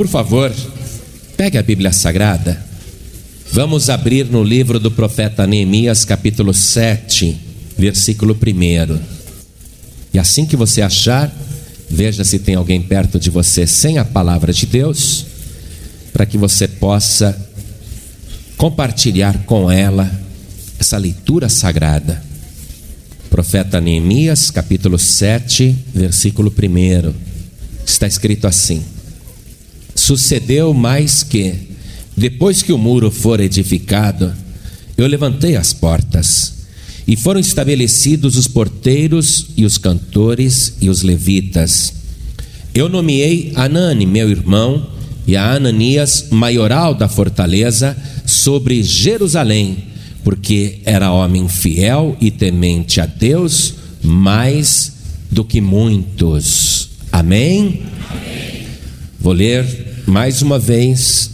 Por favor, pegue a Bíblia Sagrada. Vamos abrir no livro do profeta Neemias, capítulo 7, versículo 1. E assim que você achar, veja se tem alguém perto de você sem a palavra de Deus, para que você possa compartilhar com ela essa leitura sagrada. Profeta Neemias, capítulo 7, versículo 1. Está escrito assim: Sucedeu mais que, depois que o muro for edificado, eu levantei as portas, e foram estabelecidos os porteiros e os cantores e os levitas. Eu nomeei Anani, meu irmão, e a Ananias, maioral da fortaleza, sobre Jerusalém, porque era homem fiel e temente a Deus mais do que muitos. Amém? Amém. Vou ler mais uma vez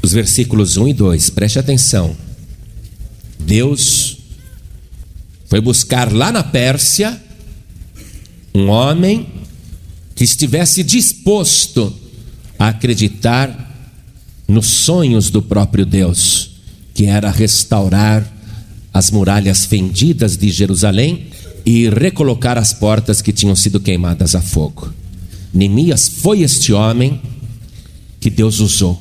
os versículos 1 e 2, preste atenção. Deus foi buscar lá na Pérsia um homem que estivesse disposto a acreditar nos sonhos do próprio Deus, que era restaurar as muralhas fendidas de Jerusalém e recolocar as portas que tinham sido queimadas a fogo. Neemias foi este homem que Deus usou,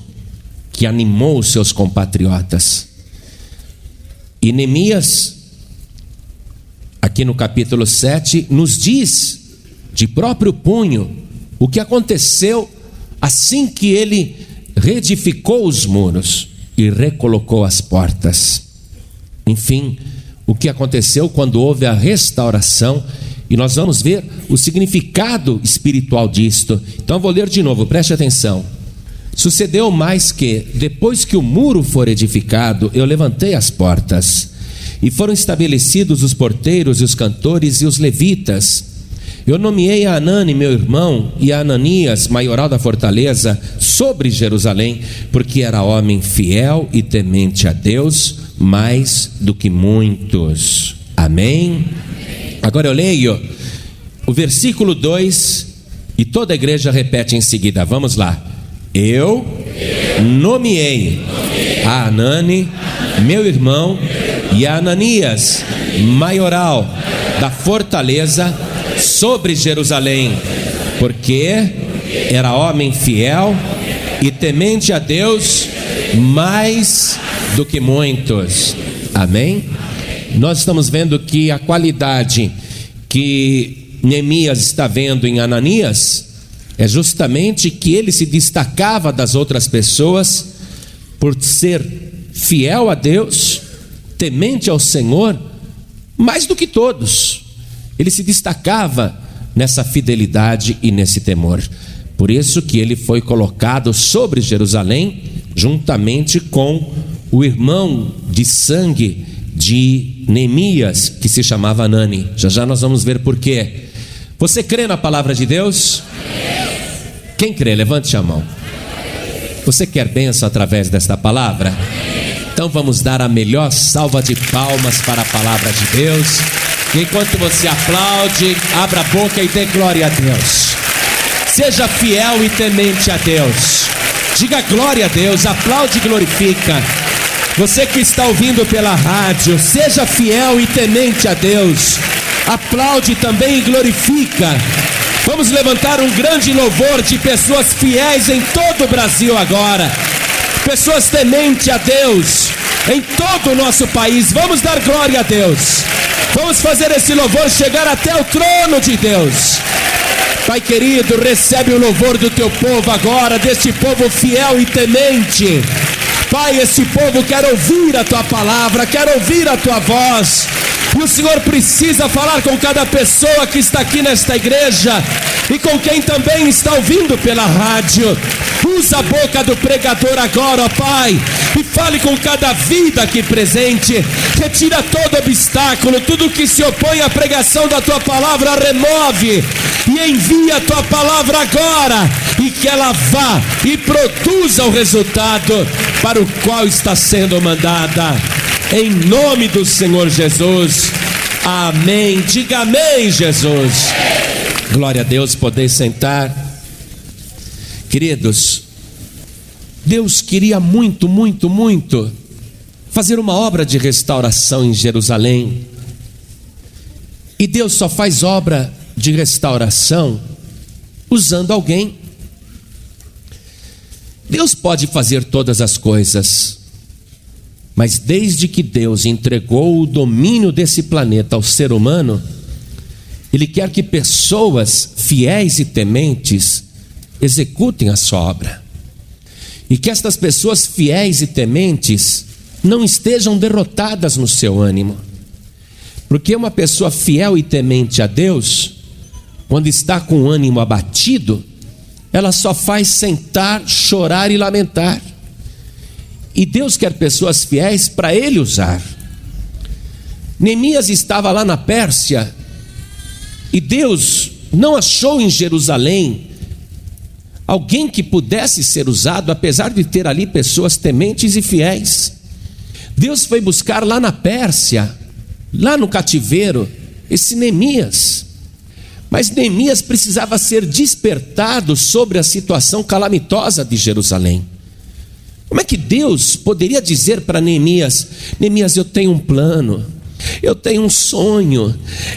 que animou os seus compatriotas. E Neemias, aqui no capítulo 7, nos diz de próprio punho o que aconteceu assim que ele reedificou os muros e recolocou as portas. Enfim, o que aconteceu quando houve a restauração, e nós vamos ver o significado espiritual disto. Então vou ler de novo, preste atenção. Sucedeu mais que, depois que o muro for edificado, eu levantei as portas, e foram estabelecidos os porteiros e os cantores e os levitas eu nomeei a Anani, meu irmão, e a Ananias, maioral da fortaleza, sobre Jerusalém, porque era homem fiel e temente a Deus, mais do que muitos. Amém? Agora eu leio o versículo 2 e toda a igreja repete em seguida. Vamos lá. Eu nomeei a Anani, meu irmão, e a Ananias, maioral da fortaleza, sobre Jerusalém, porque era homem fiel e temente a Deus mais do que muitos. Amém? Nós estamos vendo que a qualidade que Neemias está vendo em Ananias é justamente que ele se destacava das outras pessoas por ser fiel a Deus, temente ao Senhor, mais do que todos. Ele se destacava nessa fidelidade e nesse temor. Por isso que ele foi colocado sobre Jerusalém, juntamente com o irmão de sangue de Neemias, que se chamava Anani. Já já nós vamos ver por quê. Você crê na palavra de Deus? Quem crê? Levante a mão. Você quer bênção através desta palavra? Então vamos dar a melhor salva de palmas para a palavra de Deus. Enquanto você aplaude, abra a boca e dê glória a Deus. Seja fiel e temente a Deus. Diga glória a Deus, aplaude e glorifica. Você que está ouvindo pela rádio, seja fiel e temente a Deus. Aplaude também e glorifica. Vamos levantar um grande louvor de pessoas fiéis em todo o Brasil agora. Pessoas temente a Deus em todo o nosso país. Vamos dar glória a Deus. Vamos fazer esse louvor chegar até o trono de Deus. Pai querido, recebe o louvor do teu povo agora, deste povo fiel e temente. Pai, esse povo quer ouvir a tua palavra, quer ouvir a tua voz. E o Senhor precisa falar com cada pessoa que está aqui nesta igreja e com quem também está ouvindo pela rádio. Usa a boca do pregador agora, ó Pai, e fale com cada vida aqui presente. Retira todo obstáculo, tudo que se opõe à pregação da tua palavra, remove e envia a tua palavra agora e que ela vá e produza o resultado para o qual está sendo mandada. Em nome do Senhor Jesus. Amém. Diga amém, Jesus. Glória a Deus, poder sentar. Queridos, Deus queria muito, muito, muito fazer uma obra de restauração em Jerusalém. E Deus só faz obra de restauração usando alguém. Deus pode fazer todas as coisas, mas desde que Deus entregou o domínio desse planeta ao ser humano, Ele quer que pessoas fiéis e tementes executem a sua obra. E que estas pessoas fiéis e tementes não estejam derrotadas no seu ânimo. Porque uma pessoa fiel e temente a Deus, quando está com o ânimo abatido, ela só faz sentar, chorar e lamentar. E Deus quer pessoas fiéis para Ele usar. Neemias estava lá na Pérsia e Deus não achou em Jerusalém alguém que pudesse ser usado, apesar de ter ali pessoas tementes e fiéis. Deus foi buscar lá na Pérsia, lá no cativeiro, esse Neemias. Mas Neemias precisava ser despertado sobre a situação calamitosa de Jerusalém. Como é que Deus poderia dizer para Neemias: Neemias, eu tenho um plano, eu tenho um sonho,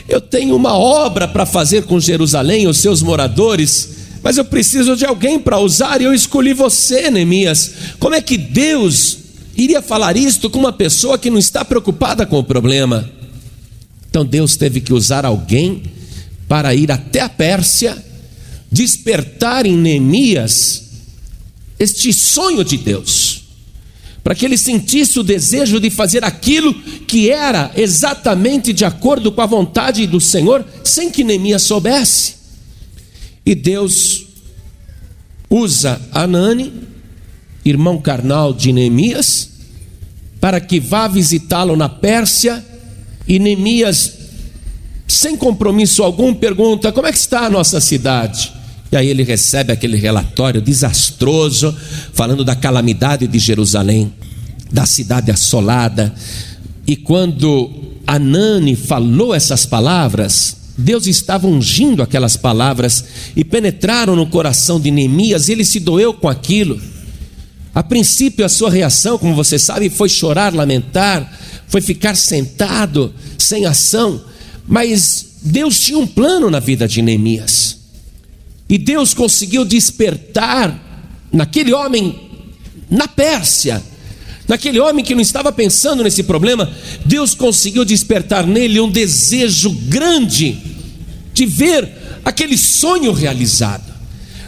eu tenho uma obra para fazer com Jerusalém, os seus moradores, mas eu preciso de alguém para usar e eu escolhi você, Neemias. Como é que Deus iria falar isto com uma pessoa que não está preocupada com o problema? Então Deus teve que usar alguém para ir até a Pérsia, despertar em Neemias este sonho de Deus, para que ele sentisse o desejo de fazer aquilo que era exatamente de acordo com a vontade do Senhor, sem que Neemias soubesse. E Deus usa Anani, irmão carnal de Neemias, para que vá visitá-lo na Pérsia, e Neemias sem compromisso algum, pergunta: como é que está a nossa cidade? E aí ele recebe aquele relatório desastroso, falando da calamidade de Jerusalém, da cidade assolada. E quando Anani falou essas palavras, Deus estava ungindo aquelas palavras e penetraram no coração de Neemias, ele se doeu com aquilo. A princípio, a sua reação, como você sabe, foi chorar, lamentar, foi ficar sentado, sem ação. Mas Deus tinha um plano na vida de Neemias. E Deus conseguiu despertar naquele homem na Pérsia, naquele homem que não estava pensando nesse problema, Deus conseguiu despertar nele um desejo grande de ver aquele sonho realizado.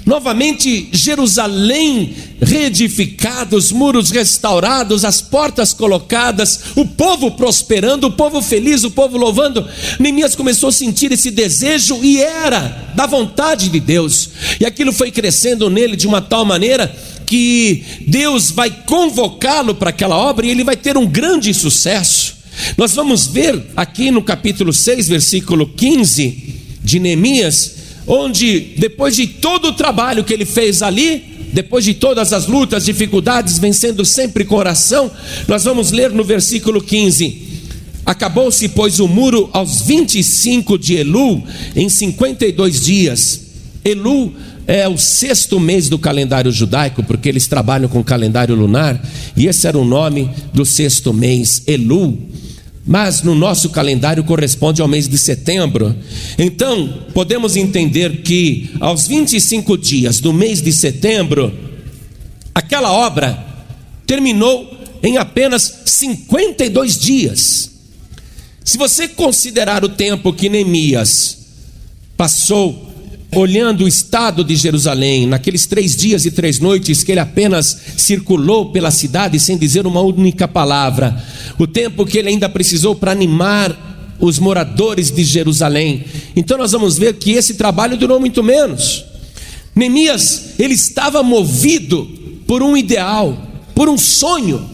Novamente, Jerusalém reedificada, os muros restaurados, as portas colocadas, o povo prosperando, o povo feliz, o povo louvando. Neemias começou a sentir esse desejo e era da vontade de Deus, e aquilo foi crescendo nele de uma tal maneira que Deus vai convocá-lo para aquela obra e ele vai ter um grande sucesso. Nós vamos ver aqui no capítulo 6, versículo 15 de Neemias onde depois de todo o trabalho que ele fez ali, depois de todas as lutas, dificuldades, vencendo sempre com oração, nós vamos ler no versículo 15: Acabou-se, pois, o muro aos 25 de Elu, em 52 dias. Elu é o sexto mês do calendário judaico, porque eles trabalham com o calendário lunar, e esse era o nome do sexto mês, Elu mas no nosso calendário corresponde ao mês de setembro. Então, podemos entender que aos 25 dias do mês de setembro, aquela obra terminou em apenas 52 dias. Se você considerar o tempo que Neemias passou olhando o estado de Jerusalém, naqueles três dias e três noites que ele apenas circulou pela cidade sem dizer uma única palavra, o tempo que ele ainda precisou para animar os moradores de Jerusalém. Então nós vamos ver que esse trabalho durou muito menos. Neemias, ele estava movido por um ideal, por um sonho.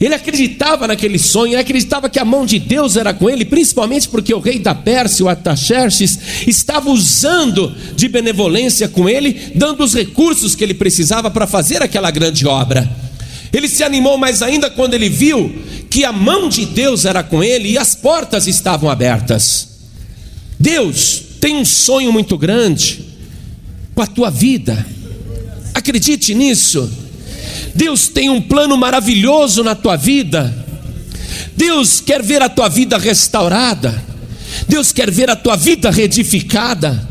Ele acreditava naquele sonho, ele acreditava que a mão de Deus era com ele, principalmente porque o rei da Pérsia, o Ataxerxes, estava usando de benevolência com ele, dando os recursos que ele precisava para fazer aquela grande obra. Ele se animou mais ainda quando ele viu que a mão de Deus era com ele e as portas estavam abertas. Deus tem um sonho muito grande com a tua vida Acredite nisso. Deus tem um plano maravilhoso na tua vida. Deus quer ver a tua vida restaurada. Deus quer ver a tua vida reedificada.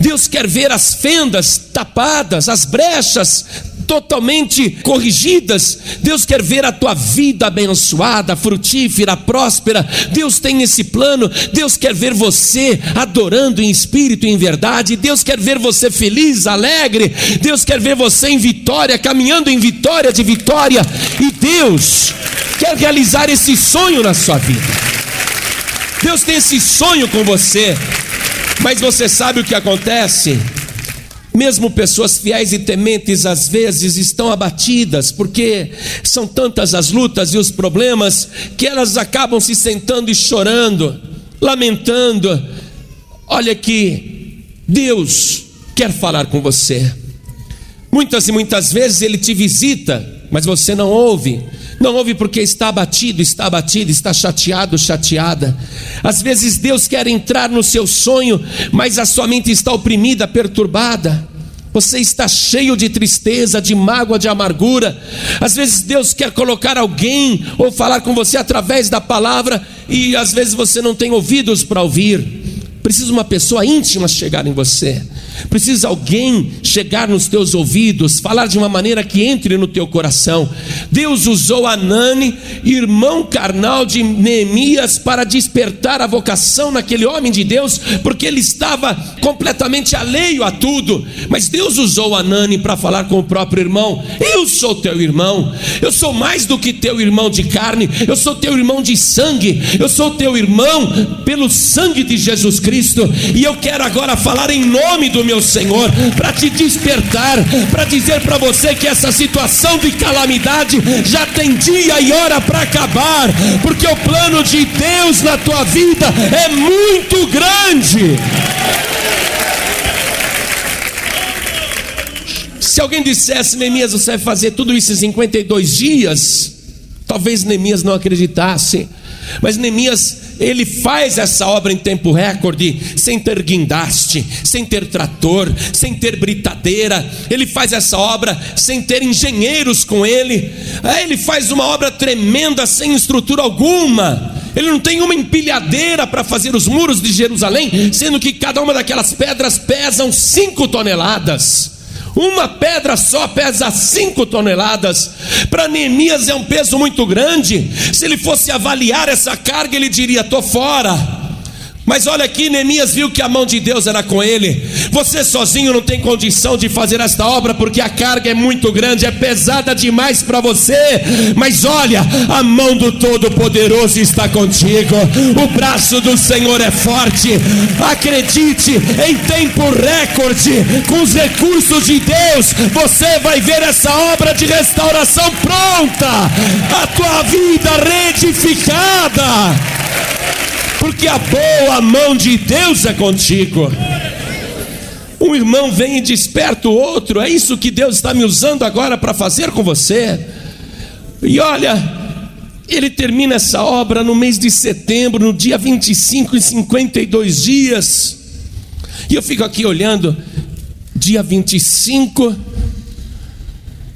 Deus quer ver as fendas tapadas, as brechas totalmente corrigidas. Deus quer ver a tua vida abençoada, frutífera, próspera. Deus tem esse plano. Deus quer ver você adorando em espírito e em verdade. Deus quer ver você feliz, alegre. Deus quer ver você em vitória, caminhando em vitória de vitória. E Deus quer realizar esse sonho na sua vida. Deus tem esse sonho com você. Mas você sabe o que acontece? Mesmo pessoas fiéis e tementes às vezes estão abatidas, porque são tantas as lutas e os problemas que elas acabam se sentando e chorando, lamentando. Olha que Deus quer falar com você. Muitas e muitas vezes ele te visita, mas você não ouve. Não ouve porque está abatido, está abatido, está chateado, chateada. Às vezes Deus quer entrar no seu sonho, mas a sua mente está oprimida, perturbada. Você está cheio de tristeza, de mágoa, de amargura. Às vezes Deus quer colocar alguém ou falar com você através da palavra e às vezes você não tem ouvidos para ouvir. Precisa uma pessoa íntima chegar em você. Precisa alguém chegar nos teus ouvidos, falar de uma maneira que entre no teu coração. Deus usou Anani, irmão carnal de Neemias, para despertar a vocação naquele homem de Deus, porque ele estava completamente alheio a tudo. Mas Deus usou Anani para falar com o próprio irmão: Eu sou teu irmão, eu sou mais do que teu irmão de carne, eu sou teu irmão de sangue, eu sou teu irmão pelo sangue de Jesus Cristo, e eu quero agora falar em nome do meu Senhor, para te despertar, para dizer para você que essa situação de calamidade já tem dia e hora para acabar, porque o plano de Deus na tua vida é muito grande. Se alguém dissesse, Neemias, você vai fazer tudo isso em 52 dias, talvez Neemias não acreditasse. Mas Neemias, ele faz essa obra em tempo recorde, sem ter guindaste, sem ter trator, sem ter britadeira. Ele faz essa obra sem ter engenheiros com ele. Aí ele faz uma obra tremenda sem estrutura alguma. Ele não tem uma empilhadeira para fazer os muros de Jerusalém, sendo que cada uma daquelas pedras pesam cinco toneladas. Uma pedra só pesa 5 toneladas. Para Neemias é um peso muito grande. Se ele fosse avaliar essa carga, ele diria: estou fora. Mas olha aqui, Neemias viu que a mão de Deus era com ele. Você sozinho não tem condição de fazer esta obra porque a carga é muito grande, é pesada demais para você. Mas olha, a mão do Todo-Poderoso está contigo. O braço do Senhor é forte. Acredite, em tempo recorde, com os recursos de Deus, você vai ver essa obra de restauração pronta. A tua vida reedificada porque a boa mão de Deus é contigo. Um irmão vem e desperta o outro, é isso que Deus está me usando agora para fazer com você. E olha, ele termina essa obra no mês de setembro, no dia 25 e 52 dias. E eu fico aqui olhando, dia 25,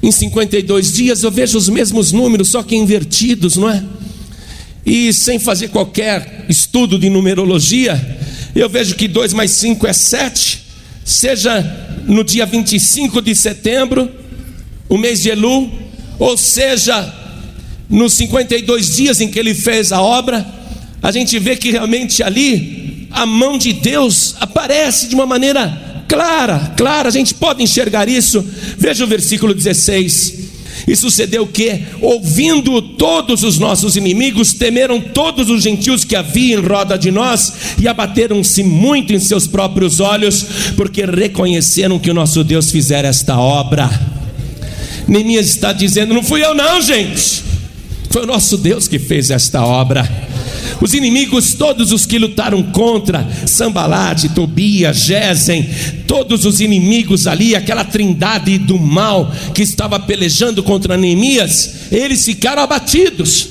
em 52 dias, eu vejo os mesmos números, só que invertidos, não é? E sem fazer qualquer estudo de numerologia, eu vejo que 2 mais 5 é 7, seja no dia 25 de setembro, o mês de Elu, ou seja, nos 52 dias em que ele fez a obra, a gente vê que realmente ali a mão de Deus aparece de uma maneira clara, clara, a gente pode enxergar isso. Veja o versículo 16. E sucedeu que, ouvindo todos os nossos inimigos, temeram todos os gentios que havia em roda de nós e abateram-se muito em seus próprios olhos, porque reconheceram que o nosso Deus fizera esta obra. Neemias está dizendo: Não fui eu, não, gente, foi o nosso Deus que fez esta obra. Os inimigos, todos os que lutaram contra Sambalate, Tobias, Gesem, todos os inimigos ali, aquela trindade do mal que estava pelejando contra Neemias, eles ficaram abatidos.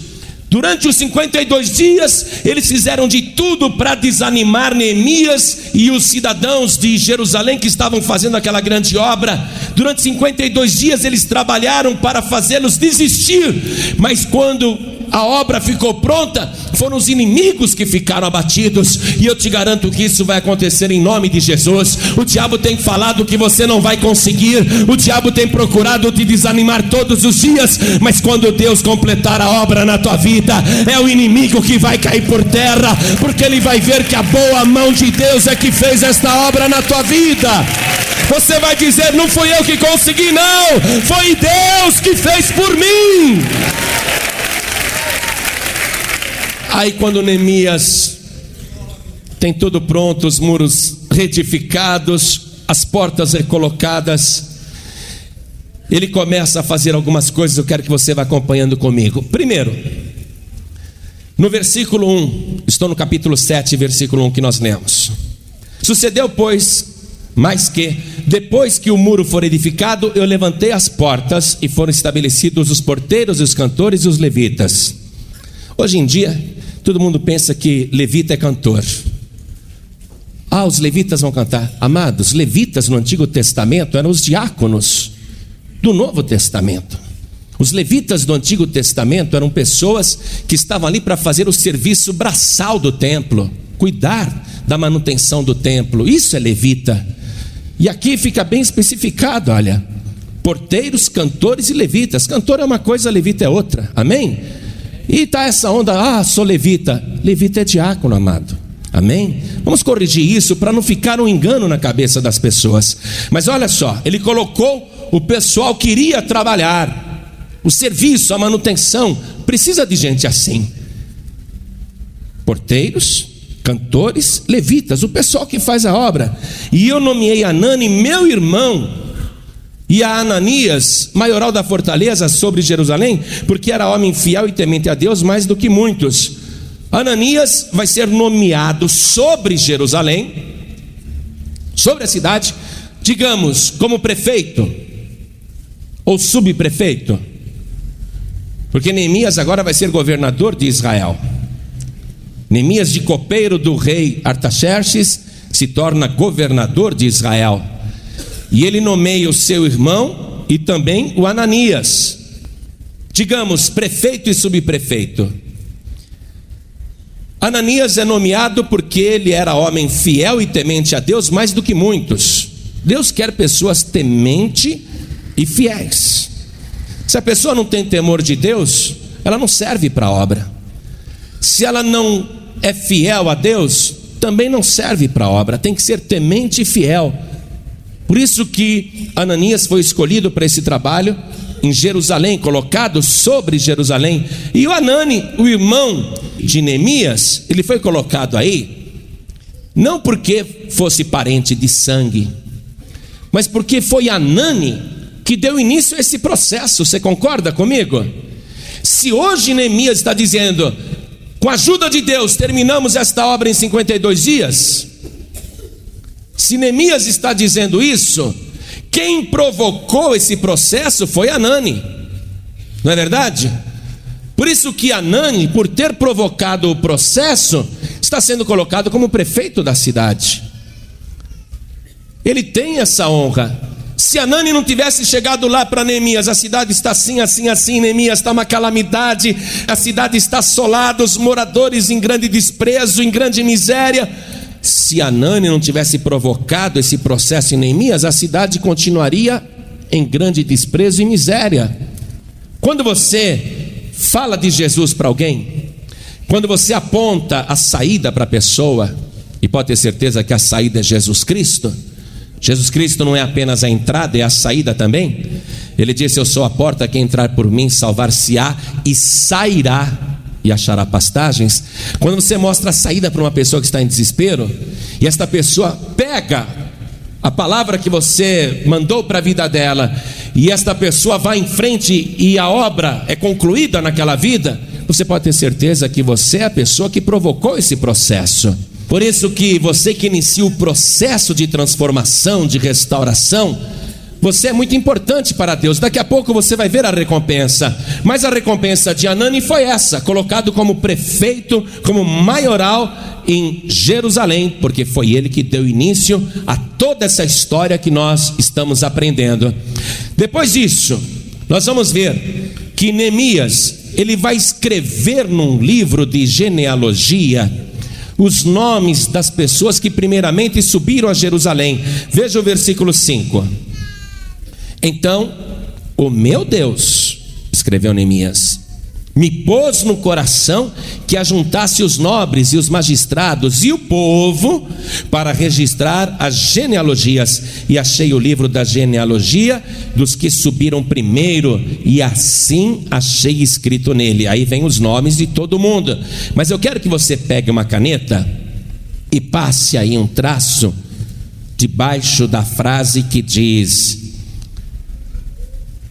Durante os 52 dias, eles fizeram de tudo para desanimar Neemias e os cidadãos de Jerusalém que estavam fazendo aquela grande obra. Durante 52 dias, eles trabalharam para fazê-los desistir, mas quando a obra ficou pronta, foram os inimigos que ficaram abatidos, e eu te garanto que isso vai acontecer em nome de Jesus. O diabo tem falado que você não vai conseguir, o diabo tem procurado te desanimar todos os dias, mas quando Deus completar a obra na tua vida, é o inimigo que vai cair por terra, porque ele vai ver que a boa mão de Deus é que fez esta obra na tua vida. Você vai dizer: Não fui eu que consegui, não, foi Deus que fez por mim. Aí quando Neemias tem tudo pronto, os muros retificados, as portas recolocadas, ele começa a fazer algumas coisas, eu quero que você vá acompanhando comigo. Primeiro, no versículo 1, estou no capítulo 7, versículo 1 que nós lemos. Sucedeu, pois, mais que, depois que o muro for edificado, eu levantei as portas e foram estabelecidos os porteiros, os cantores e os levitas. Hoje em dia, Todo mundo pensa que levita é cantor. Ah, os levitas vão cantar. Amados, levitas no Antigo Testamento eram os diáconos do Novo Testamento. Os levitas do Antigo Testamento eram pessoas que estavam ali para fazer o serviço braçal do templo, cuidar da manutenção do templo. Isso é levita. E aqui fica bem especificado, olha: porteiros, cantores e levitas. Cantor é uma coisa, levita é outra. Amém? E está essa onda, ah, sou levita. Levita é diácono, amado. Amém? Vamos corrigir isso para não ficar um engano na cabeça das pessoas. Mas olha só, ele colocou o pessoal que iria trabalhar, o serviço, a manutenção, precisa de gente assim. Porteiros, cantores, levitas, o pessoal que faz a obra. E eu nomeei Anani, meu irmão, e a Ananias, maioral da fortaleza sobre Jerusalém, porque era homem fiel e temente a Deus mais do que muitos. Ananias vai ser nomeado sobre Jerusalém, sobre a cidade, digamos, como prefeito ou subprefeito, porque Neemias agora vai ser governador de Israel. Neemias, de copeiro do rei Artaxerxes, se torna governador de Israel. E ele nomeia o seu irmão e também o Ananias. Digamos, prefeito e subprefeito. Ananias é nomeado porque ele era homem fiel e temente a Deus mais do que muitos. Deus quer pessoas temente e fiéis. Se a pessoa não tem temor de Deus, ela não serve para a obra. Se ela não é fiel a Deus, também não serve para a obra. Tem que ser temente e fiel. Por isso que Ananias foi escolhido para esse trabalho em Jerusalém, colocado sobre Jerusalém. E o Anani, o irmão de Neemias, ele foi colocado aí não porque fosse parente de sangue, mas porque foi Anani que deu início a esse processo. Você concorda comigo? Se hoje Neemias está dizendo, com a ajuda de Deus, terminamos esta obra em 52 dias, se Neemias está dizendo isso, quem provocou esse processo foi Anani, não é verdade? Por isso que Anani, por ter provocado o processo, está sendo colocado como prefeito da cidade. Ele tem essa honra. Se Anani não tivesse chegado lá para Neemias, a cidade está assim, assim, assim, Neemias está uma calamidade, a cidade está assolada, os moradores em grande desprezo, em grande miséria se Anani não tivesse provocado esse processo em Neemias, a cidade continuaria em grande desprezo e miséria. Quando você fala de Jesus para alguém, quando você aponta a saída para a pessoa, e pode ter certeza que a saída é Jesus Cristo, Jesus Cristo não é apenas a entrada, é a saída também. Ele disse: Eu sou a porta, quem entrar por mim salvar-se-á e sairá e achará pastagens. Quando você mostra a saída para uma pessoa que está em desespero, e esta pessoa pega a palavra que você mandou para a vida dela, e esta pessoa vai em frente e a obra é concluída naquela vida, você pode ter certeza que você é a pessoa que provocou esse processo. Por isso que você que inicia o processo de transformação, de restauração, Você é muito importante para Deus. Daqui a pouco você vai ver a recompensa. Mas a recompensa de Anani foi essa: colocado como prefeito, como maioral em Jerusalém, porque foi ele que deu início a toda essa história que nós estamos aprendendo. Depois disso, nós vamos ver que Neemias ele vai escrever num livro de genealogia os nomes das pessoas que primeiramente subiram a Jerusalém. Veja o versículo 5. Então, o meu Deus, escreveu Neemias, me pôs no coração que ajuntasse os nobres e os magistrados e o povo para registrar as genealogias. E achei o livro da genealogia dos que subiram primeiro, e assim achei escrito nele. Aí vem os nomes de todo mundo. Mas eu quero que você pegue uma caneta e passe aí um traço debaixo da frase que diz: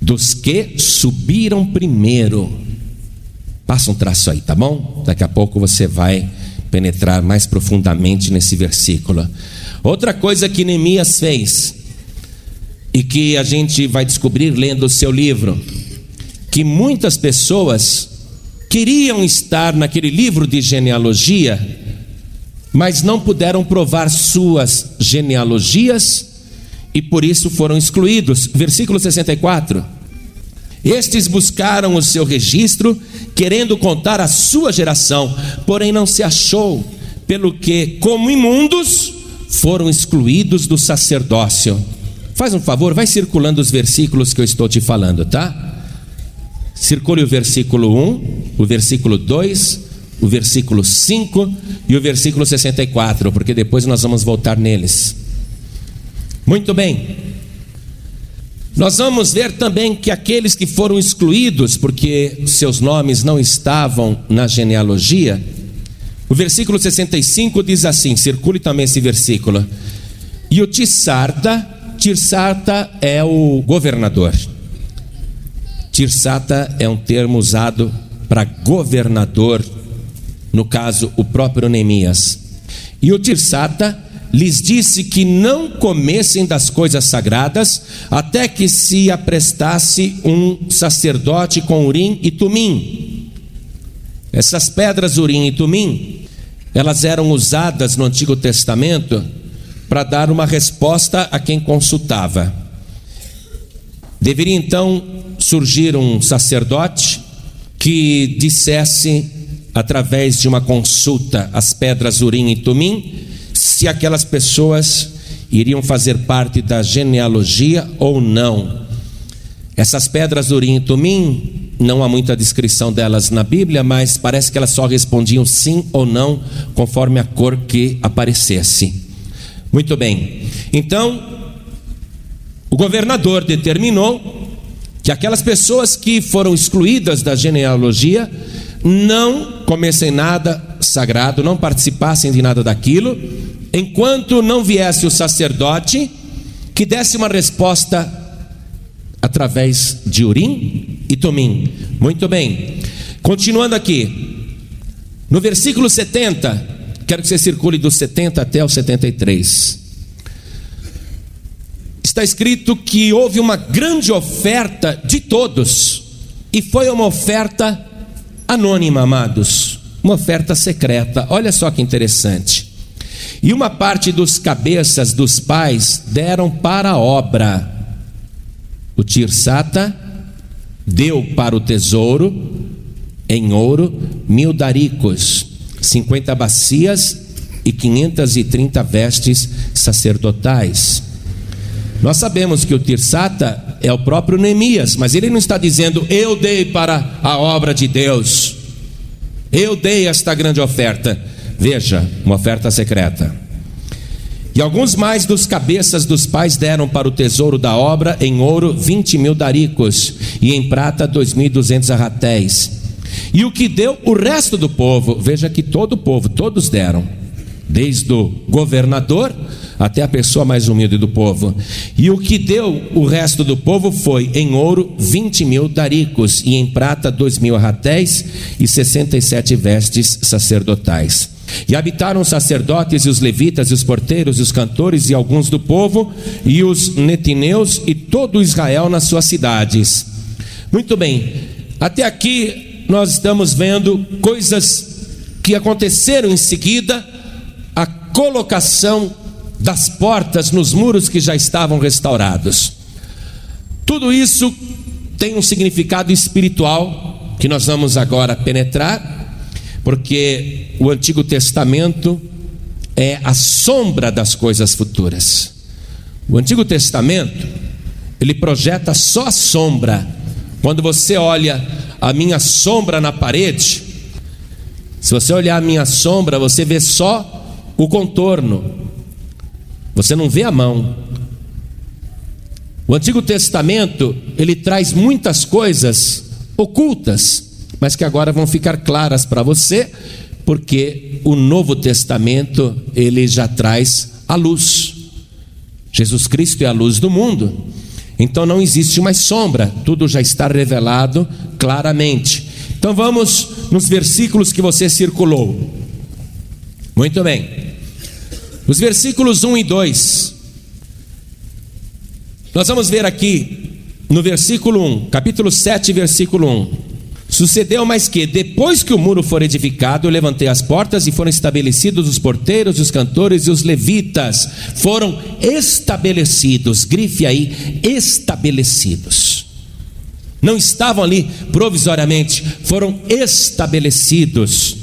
Dos que subiram primeiro Passa um traço aí, tá bom? Daqui a pouco você vai penetrar mais profundamente nesse versículo. Outra coisa que Neemias fez, e que a gente vai descobrir lendo o seu livro, que muitas pessoas queriam estar naquele livro de genealogia, mas não puderam provar suas genealogias e por isso foram excluídos. Versículo 64. Estes buscaram o seu registro, querendo contar a sua geração, porém não se achou, pelo que, como imundos, foram excluídos do sacerdócio. Faz um favor, vai circulando os versículos que eu estou te falando, tá? Circule o versículo 1, o versículo 2, o versículo 5 e o versículo 64, porque depois nós vamos voltar neles. Muito bem. Nós vamos ver também que aqueles que foram excluídos, porque seus nomes não estavam na genealogia, o versículo 65 diz assim: circule também esse versículo. E o Tissarta, Tirsarta é o governador. Tirsata é um termo usado para governador, no caso, o próprio Neemias. E o Tirsata lhes disse que não comessem das coisas sagradas, até que se aprestasse um sacerdote com urim e tumim. Essas pedras urim e tumim, elas eram usadas no Antigo Testamento para dar uma resposta a quem consultava. Deveria então surgir um sacerdote que dissesse através de uma consulta as pedras urim e tumim se aquelas pessoas iriam fazer parte da genealogia ou não. Essas pedras Urim e Tumim, não há muita descrição delas na Bíblia, mas parece que elas só respondiam sim ou não, conforme a cor que aparecesse. Muito bem. Então, o governador determinou que aquelas pessoas que foram excluídas da genealogia não comessem nada sagrado, não participassem de nada daquilo, enquanto não viesse o sacerdote que desse uma resposta através de Urim e Tumim. Muito bem. Continuando aqui. No versículo 70, quero que você circule do 70 até o 73. Está escrito que houve uma grande oferta de todos, e foi uma oferta anônima, amados, uma oferta secreta. Olha só que interessante. E uma parte dos cabeças dos pais deram para a obra. O Tirsata deu para o tesouro em ouro mil daricos, cinquenta bacias e quinhentas e trinta vestes sacerdotais. Nós sabemos que o Tirsata é o próprio Neemias, mas ele não está dizendo eu dei para a obra de Deus, eu dei esta grande oferta. Veja, uma oferta secreta. E alguns mais dos cabeças dos pais deram para o tesouro da obra em ouro vinte mil daricos e em prata dois mil e duzentos arratéis. E o que deu o resto do povo, veja que todo o povo, todos deram, desde o governador até a pessoa mais humilde do povo. E o que deu o resto do povo foi em ouro vinte mil daricos e em prata dois mil arratéis e sessenta e sete vestes sacerdotais. E habitaram os sacerdotes e os levitas e os porteiros e os cantores e alguns do povo e os netineus e todo Israel nas suas cidades. Muito bem. Até aqui nós estamos vendo coisas que aconteceram em seguida, colocação das portas nos muros que já estavam restaurados. Tudo isso tem um significado espiritual que nós vamos agora penetrar porque o Antigo Testamento é a sombra das coisas futuras. O Antigo Testamento, ele projeta só a sombra. Quando você olha a minha sombra na parede, se você olhar a minha sombra, você vê só o contorno. Você não vê a mão. O Antigo Testamento, ele traz muitas coisas ocultas mas que agora vão ficar claras para você, porque o Novo Testamento ele já traz a luz. Jesus Cristo é a luz do mundo. Então não existe mais sombra, tudo já está revelado claramente. Então vamos nos versículos que você circulou. Muito bem. Os versículos 1 e 2. Nós vamos ver aqui no versículo 1, capítulo 7, versículo 1. Sucedeu mais que, depois que o muro for edificado, eu levantei as portas e foram estabelecidos os porteiros, os cantores e os levitas. Foram estabelecidos, grife aí, estabelecidos. Não estavam ali provisoriamente, foram estabelecidos.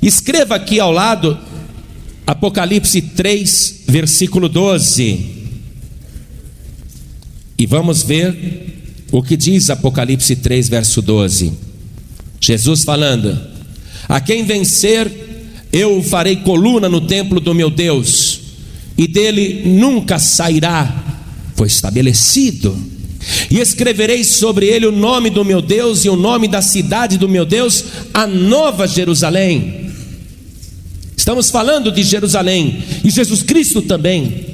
Escreva aqui ao lado, Apocalipse 3, versículo 12. E vamos ver o que diz Apocalipse 3, verso 12. Jesus falando: A quem vencer, eu farei coluna no templo do meu Deus, e dele nunca sairá. Foi estabelecido. E escreverei sobre ele o nome do meu Deus e o nome da cidade do meu Deus, a nova Jerusalém. Estamos falando de Jerusalém e Jesus Cristo também.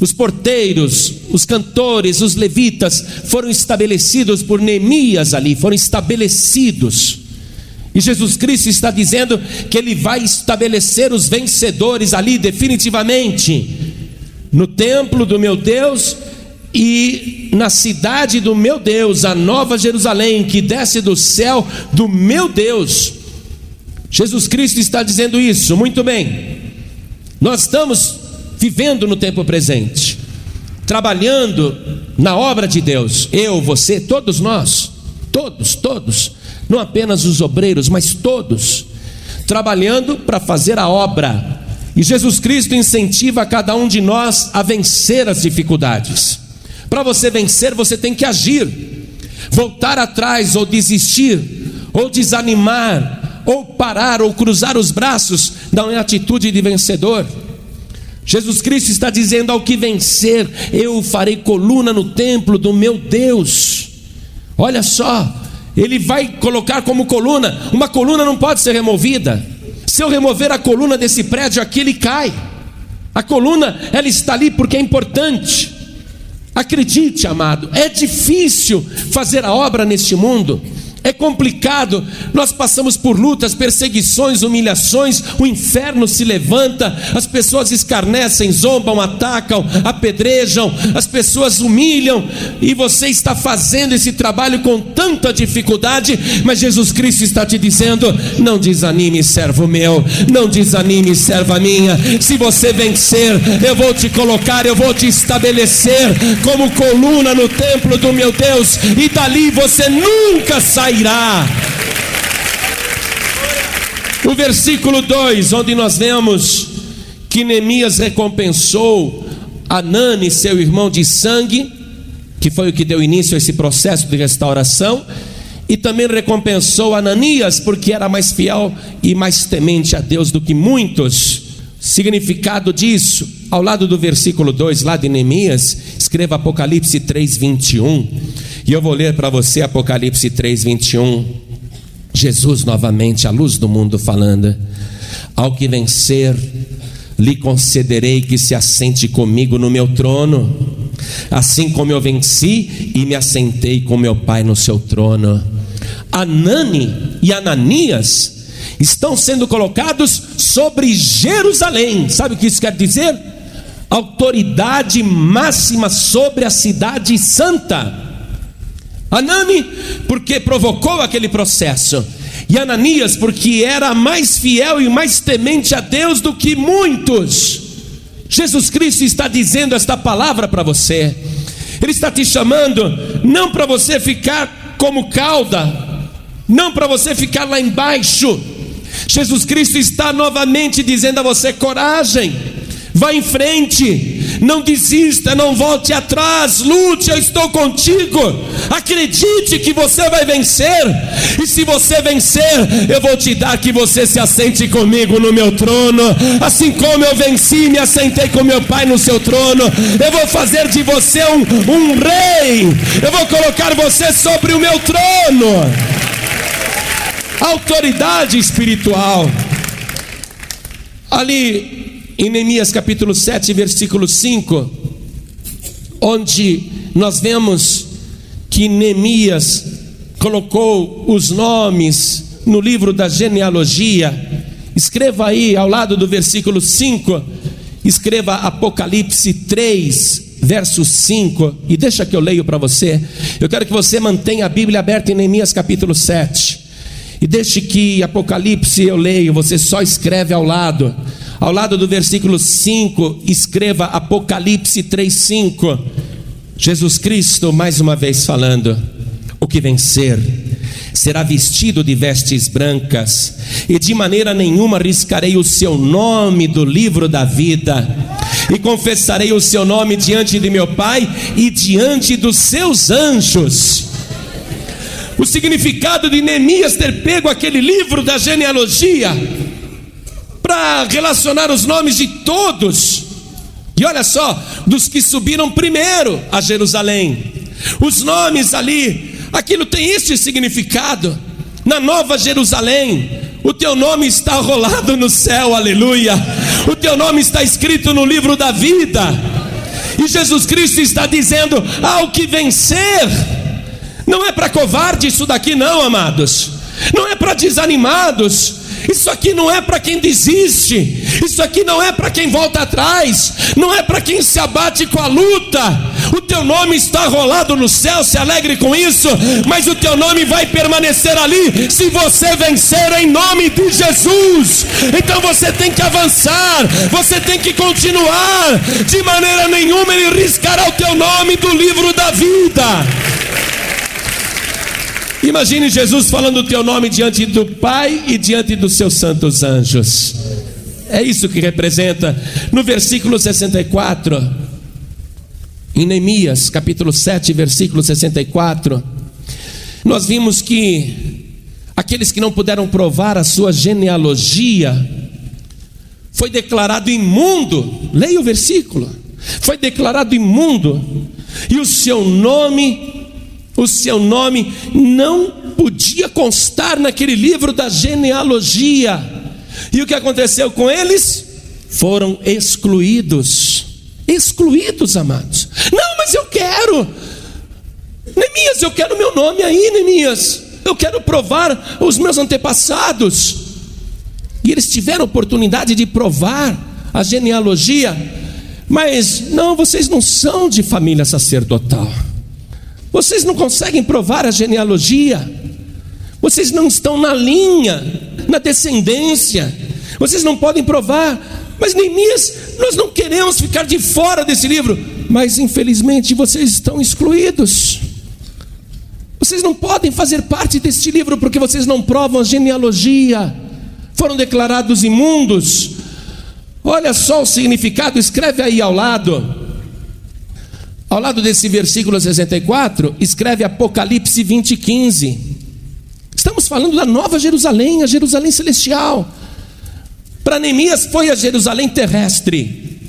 Os porteiros, os cantores, os levitas foram estabelecidos por Neemias ali, foram estabelecidos. E Jesus Cristo está dizendo que Ele vai estabelecer os vencedores ali definitivamente, no templo do meu Deus e na cidade do meu Deus, a nova Jerusalém que desce do céu do meu Deus. Jesus Cristo está dizendo isso, muito bem. Nós estamos vivendo no tempo presente, trabalhando na obra de Deus, eu, você, todos nós, todos, todos, não apenas os obreiros, mas todos, trabalhando para fazer a obra. E Jesus Cristo incentiva cada um de nós a vencer as dificuldades. Para você vencer, você tem que agir. Voltar atrás ou desistir, ou desanimar, ou parar, ou cruzar os braços, não é atitude de vencedor. Jesus Cristo está dizendo: ao que vencer, eu farei coluna no templo do meu Deus. Olha só, ele vai colocar como coluna, uma coluna não pode ser removida. Se eu remover a coluna desse prédio aqui, ele cai. A coluna, ela está ali porque é importante. Acredite, amado, é difícil fazer a obra neste mundo é complicado. Nós passamos por lutas, perseguições, humilhações, o inferno se levanta, as pessoas escarnecem, zombam, atacam, apedrejam, as pessoas humilham, e você está fazendo esse trabalho com tanta dificuldade, mas Jesus Cristo está te dizendo: não desanime, servo meu, não desanime, serva minha. Se você vencer, eu vou te colocar, eu vou te estabelecer como coluna no templo do meu Deus, e dali você nunca sairá O versículo 2, onde nós vemos que Neemias recompensou Anani, seu irmão de sangue, que foi o que deu início a esse processo de restauração, e também recompensou Ananias, porque era mais fiel e mais temente a Deus do que muitos. Significado disso, ao lado do versículo 2, lá de Neemias, escreva Apocalipse 3, 21. E eu vou ler para você Apocalipse 3, 21. Jesus novamente, a luz do mundo, falando: Ao que vencer, lhe concederei que se assente comigo no meu trono, assim como eu venci e me assentei com meu Pai no seu trono. Anani e Ananias estão sendo colocados sobre Jerusalém. Sabe o que isso quer dizer? Autoridade máxima sobre a cidade santa. Anani, porque provocou aquele processo, e Ananias, porque era mais fiel e mais temente a Deus do que muitos. Jesus Cristo está dizendo esta palavra para você, Ele está te chamando, não para você ficar como cauda, não para você ficar lá embaixo. Jesus Cristo está novamente dizendo a você: coragem, vá em frente, não desista, não volte atrás, lute, eu estou contigo. Acredite que você vai vencer, e se você vencer, eu vou te dar que você se assente comigo no meu trono, assim como eu venci, me assentei com meu Pai no seu trono. Eu vou fazer de você um, um rei, eu vou colocar você sobre o meu trono. Autoridade espiritual. Ali em Neemias capítulo 7, versículo 5, onde nós vemos que Neemias colocou os nomes no livro da genealogia. Escreva aí ao lado do versículo 5, escreva Apocalipse 3, verso 5, e deixa que eu leio para você. Eu quero que você mantenha a Bíblia aberta em Neemias capítulo 7. E deixe que Apocalipse eu leio, você só escreve ao lado. Ao lado do versículo 5, escreva Apocalipse 3:5. Jesus Cristo mais uma vez falando: o que vencer será vestido de vestes brancas, e de maneira nenhuma riscarei o seu nome do livro da vida, e confessarei o seu nome diante de meu Pai e diante dos seus anjos. O significado de Neemias ter pego aquele livro da genealogia para relacionar os nomes de todos. E olha só, dos que subiram primeiro a Jerusalém. Os nomes ali, aquilo tem este significado. Na Nova Jerusalém, o teu nome está rolado no céu, aleluia. O teu nome está escrito no livro da vida. E Jesus Cristo está dizendo: ao que vencer, não é para covarde isso daqui, não, amados. Não é para desanimados, isso aqui não é para quem desiste, isso aqui não é para quem volta atrás, não é para quem se abate com a luta. O teu nome está rolado no céu, se alegre com isso, mas o teu nome vai permanecer ali se você vencer em nome de Jesus. Então você tem que avançar, você tem que continuar, de maneira nenhuma ele riscará o teu nome do livro da vida. Imagine Jesus falando o teu nome diante do Pai e diante dos seus santos anjos. É isso que representa no versículo 64, em Neemias, capítulo 7, versículo 64. Nós vimos que aqueles que não puderam provar a sua genealogia foi declarado imundo. Leia o versículo. Foi declarado imundo e o seu nome o seu nome não podia constar naquele livro da genealogia. E o que aconteceu com eles? Foram excluídos. Excluídos, amados. Não, mas eu quero. Neemias, eu quero meu nome aí, Neemias. Eu quero provar os meus antepassados. E eles tiveram oportunidade de provar a genealogia, mas não, vocês não são de família sacerdotal. Vocês não conseguem provar a genealogia. Vocês não estão na linha, na descendência. Vocês não podem provar. Mas Neemias, nós não queremos ficar de fora desse livro. Mas infelizmente vocês estão excluídos. Vocês não podem fazer parte deste livro porque vocês não provam a genealogia. Foram declarados imundos. Olha só o significado, escreve aí ao lado. Ao lado desse versículo 64, escreve Apocalipse 20, 15. Estamos falando da nova Jerusalém, a Jerusalém celestial. Para Neemias foi a Jerusalém terrestre,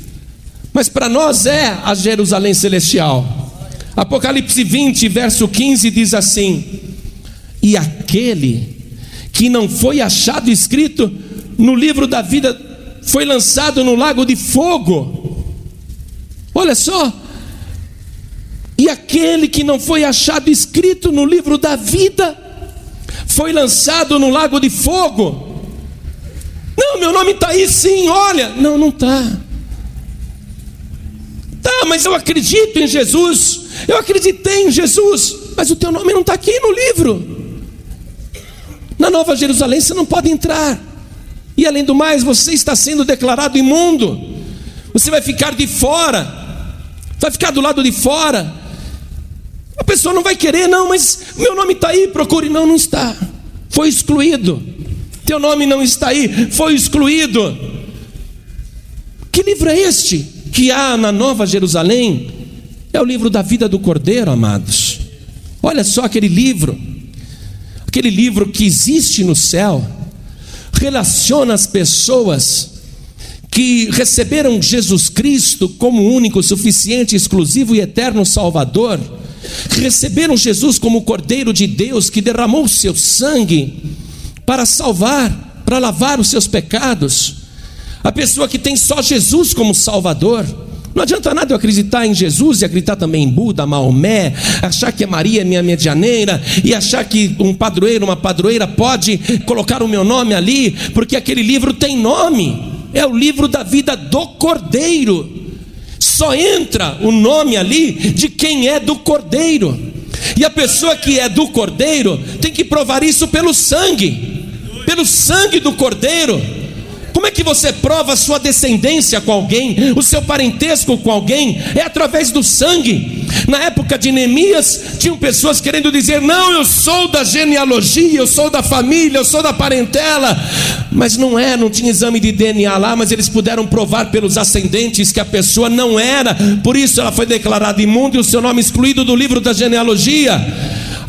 mas para nós é a Jerusalém celestial. Apocalipse 20, verso 15 diz assim: E aquele que não foi achado escrito no livro da vida foi lançado no lago de fogo. Olha só, e aquele que não foi achado escrito no livro da vida foi lançado no lago de fogo. Não, meu nome está aí sim, olha. Não, não está. Tá, mas eu acredito em Jesus. Eu acreditei em Jesus. Mas o teu nome não está aqui no livro. Na Nova Jerusalém você não pode entrar. E além do mais, você está sendo declarado imundo. Você vai ficar de fora. Vai ficar do lado de fora. A pessoa não vai querer, não, mas meu nome está aí, procure. Não, não está. Foi excluído. Teu nome não está aí, foi excluído. Que livro é este que há na Nova Jerusalém? É o livro da vida do Cordeiro, amados. Olha só aquele livro, aquele livro que existe no céu, relaciona as pessoas que receberam Jesus Cristo como único, suficiente, exclusivo e eterno Salvador receberam Jesus como Cordeiro de Deus que derramou o seu sangue para salvar, para lavar os seus pecados. A pessoa que tem só Jesus como Salvador. Não adianta nada eu acreditar em Jesus e acreditar também em Buda, Maomé, achar que a Maria é minha medianeira e achar que um padroeiro, uma padroeira pode colocar o meu nome ali, porque aquele livro tem nome. É o livro da vida do Cordeiro. Só entra o nome ali de quem é do cordeiro. E a pessoa que é do cordeiro tem que provar isso pelo sangue, pelo sangue do cordeiro. Como é que você prova sua descendência com alguém, o seu parentesco com alguém? É através do sangue. Na época de Neemias, tinham pessoas querendo dizer: Não, eu sou da genealogia, eu sou da família, eu sou da parentela. Mas não é, não tinha exame de DNA lá, mas eles puderam provar pelos ascendentes que a pessoa não era, por isso ela foi declarada imunda e o seu nome excluído do livro da genealogia.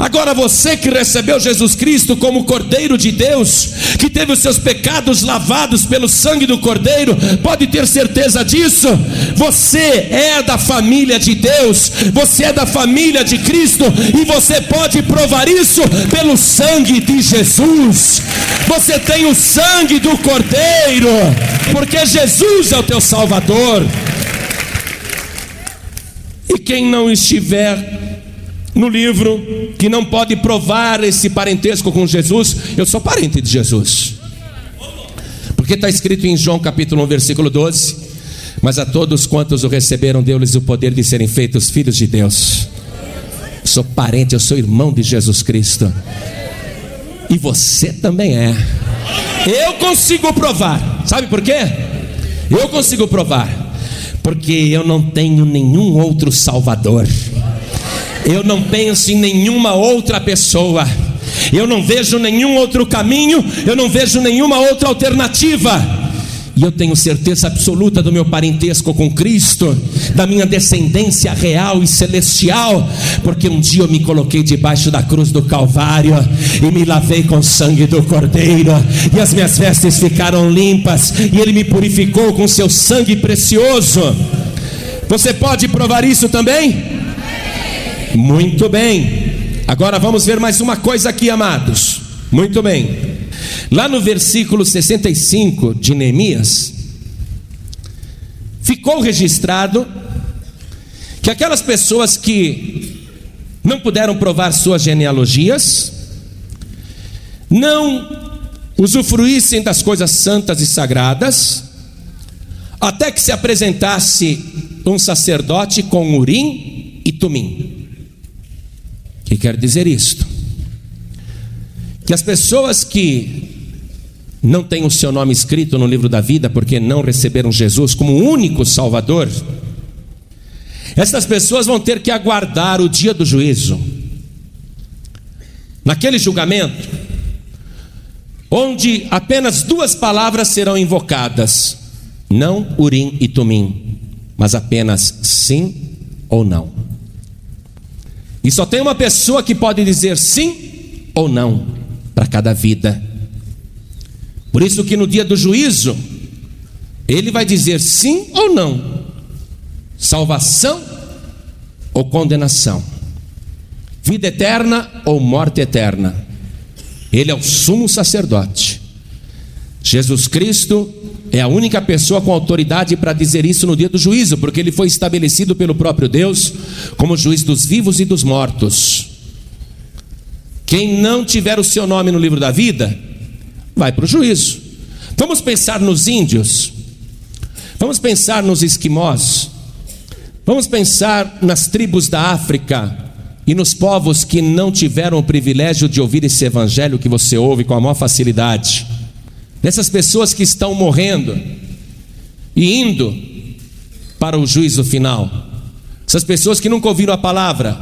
Agora você que recebeu Jesus Cristo como Cordeiro de Deus, que teve os seus pecados lavados pelo sangue do Cordeiro, pode ter certeza disso. Você é da família de Deus, você é da família de Cristo e você pode provar isso pelo sangue de Jesus. Você tem o sangue do Cordeiro, porque Jesus é o teu Salvador. E quem não estiver no livro que não pode provar esse parentesco com Jesus, eu sou parente de Jesus. Porque está escrito em João capítulo 1, versículo 12: Mas a todos quantos o receberam, deu-lhes o poder de serem feitos filhos de Deus. sou parente, eu sou irmão de Jesus Cristo. E você também é. Eu consigo provar. Sabe por quê? Eu consigo provar. Porque eu não tenho nenhum outro Salvador. Eu não penso em nenhuma outra pessoa. Eu não vejo nenhum outro caminho, eu não vejo nenhuma outra alternativa. E eu tenho certeza absoluta do meu parentesco com Cristo, da minha descendência real e celestial, porque um dia eu me coloquei debaixo da cruz do Calvário e me lavei com o sangue do Cordeiro, e as minhas vestes ficaram limpas, e Ele me purificou com seu sangue precioso. Você pode provar isso também? Muito bem. Agora vamos ver mais uma coisa aqui, amados. Muito bem. Lá no versículo 65 de Neemias, ficou registrado que aquelas pessoas que não puderam provar suas genealogias, não usufruíssem das coisas santas e sagradas, até que se apresentasse um sacerdote com urim e tumim que quer dizer isto? Que as pessoas que não têm o seu nome escrito no livro da vida porque não receberam Jesus como único Salvador, essas pessoas vão ter que aguardar o dia do juízo. Naquele julgamento, onde apenas duas palavras serão invocadas: não Urim e Tumim, mas apenas sim ou não. E só tem uma pessoa que pode dizer sim ou não para cada vida. Por isso que no dia do juízo, ele vai dizer sim ou não. Salvação ou condenação. Vida eterna ou morte eterna. Ele é o sumo sacerdote. Jesus Cristo é a única pessoa com autoridade para dizer isso no dia do juízo, porque ele foi estabelecido pelo próprio Deus como juiz dos vivos e dos mortos. Quem não tiver o seu nome no livro da vida, vai para o juízo. Vamos pensar nos índios, vamos pensar nos esquimós, vamos pensar nas tribos da África e nos povos que não tiveram o privilégio de ouvir esse evangelho que você ouve com a maior facilidade, nessas pessoas que estão morrendo e indo para o juízo final, essas pessoas que nunca ouviram a palavra,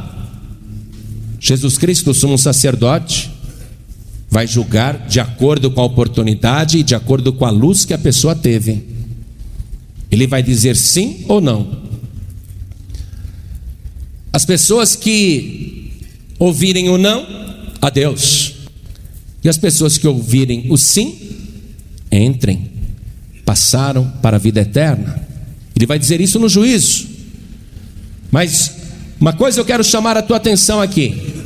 Jesus Cristo, sumo sacerdote, vai julgar de acordo com a oportunidade e de acordo com a luz que a pessoa teve. Ele vai dizer sim ou não. As pessoas que ouvirem o não, a Deus. E as pessoas que ouvirem o sim, entrem, passaram para a vida eterna. Ele vai dizer isso no juízo. Mas uma coisa eu quero chamar a tua atenção aqui.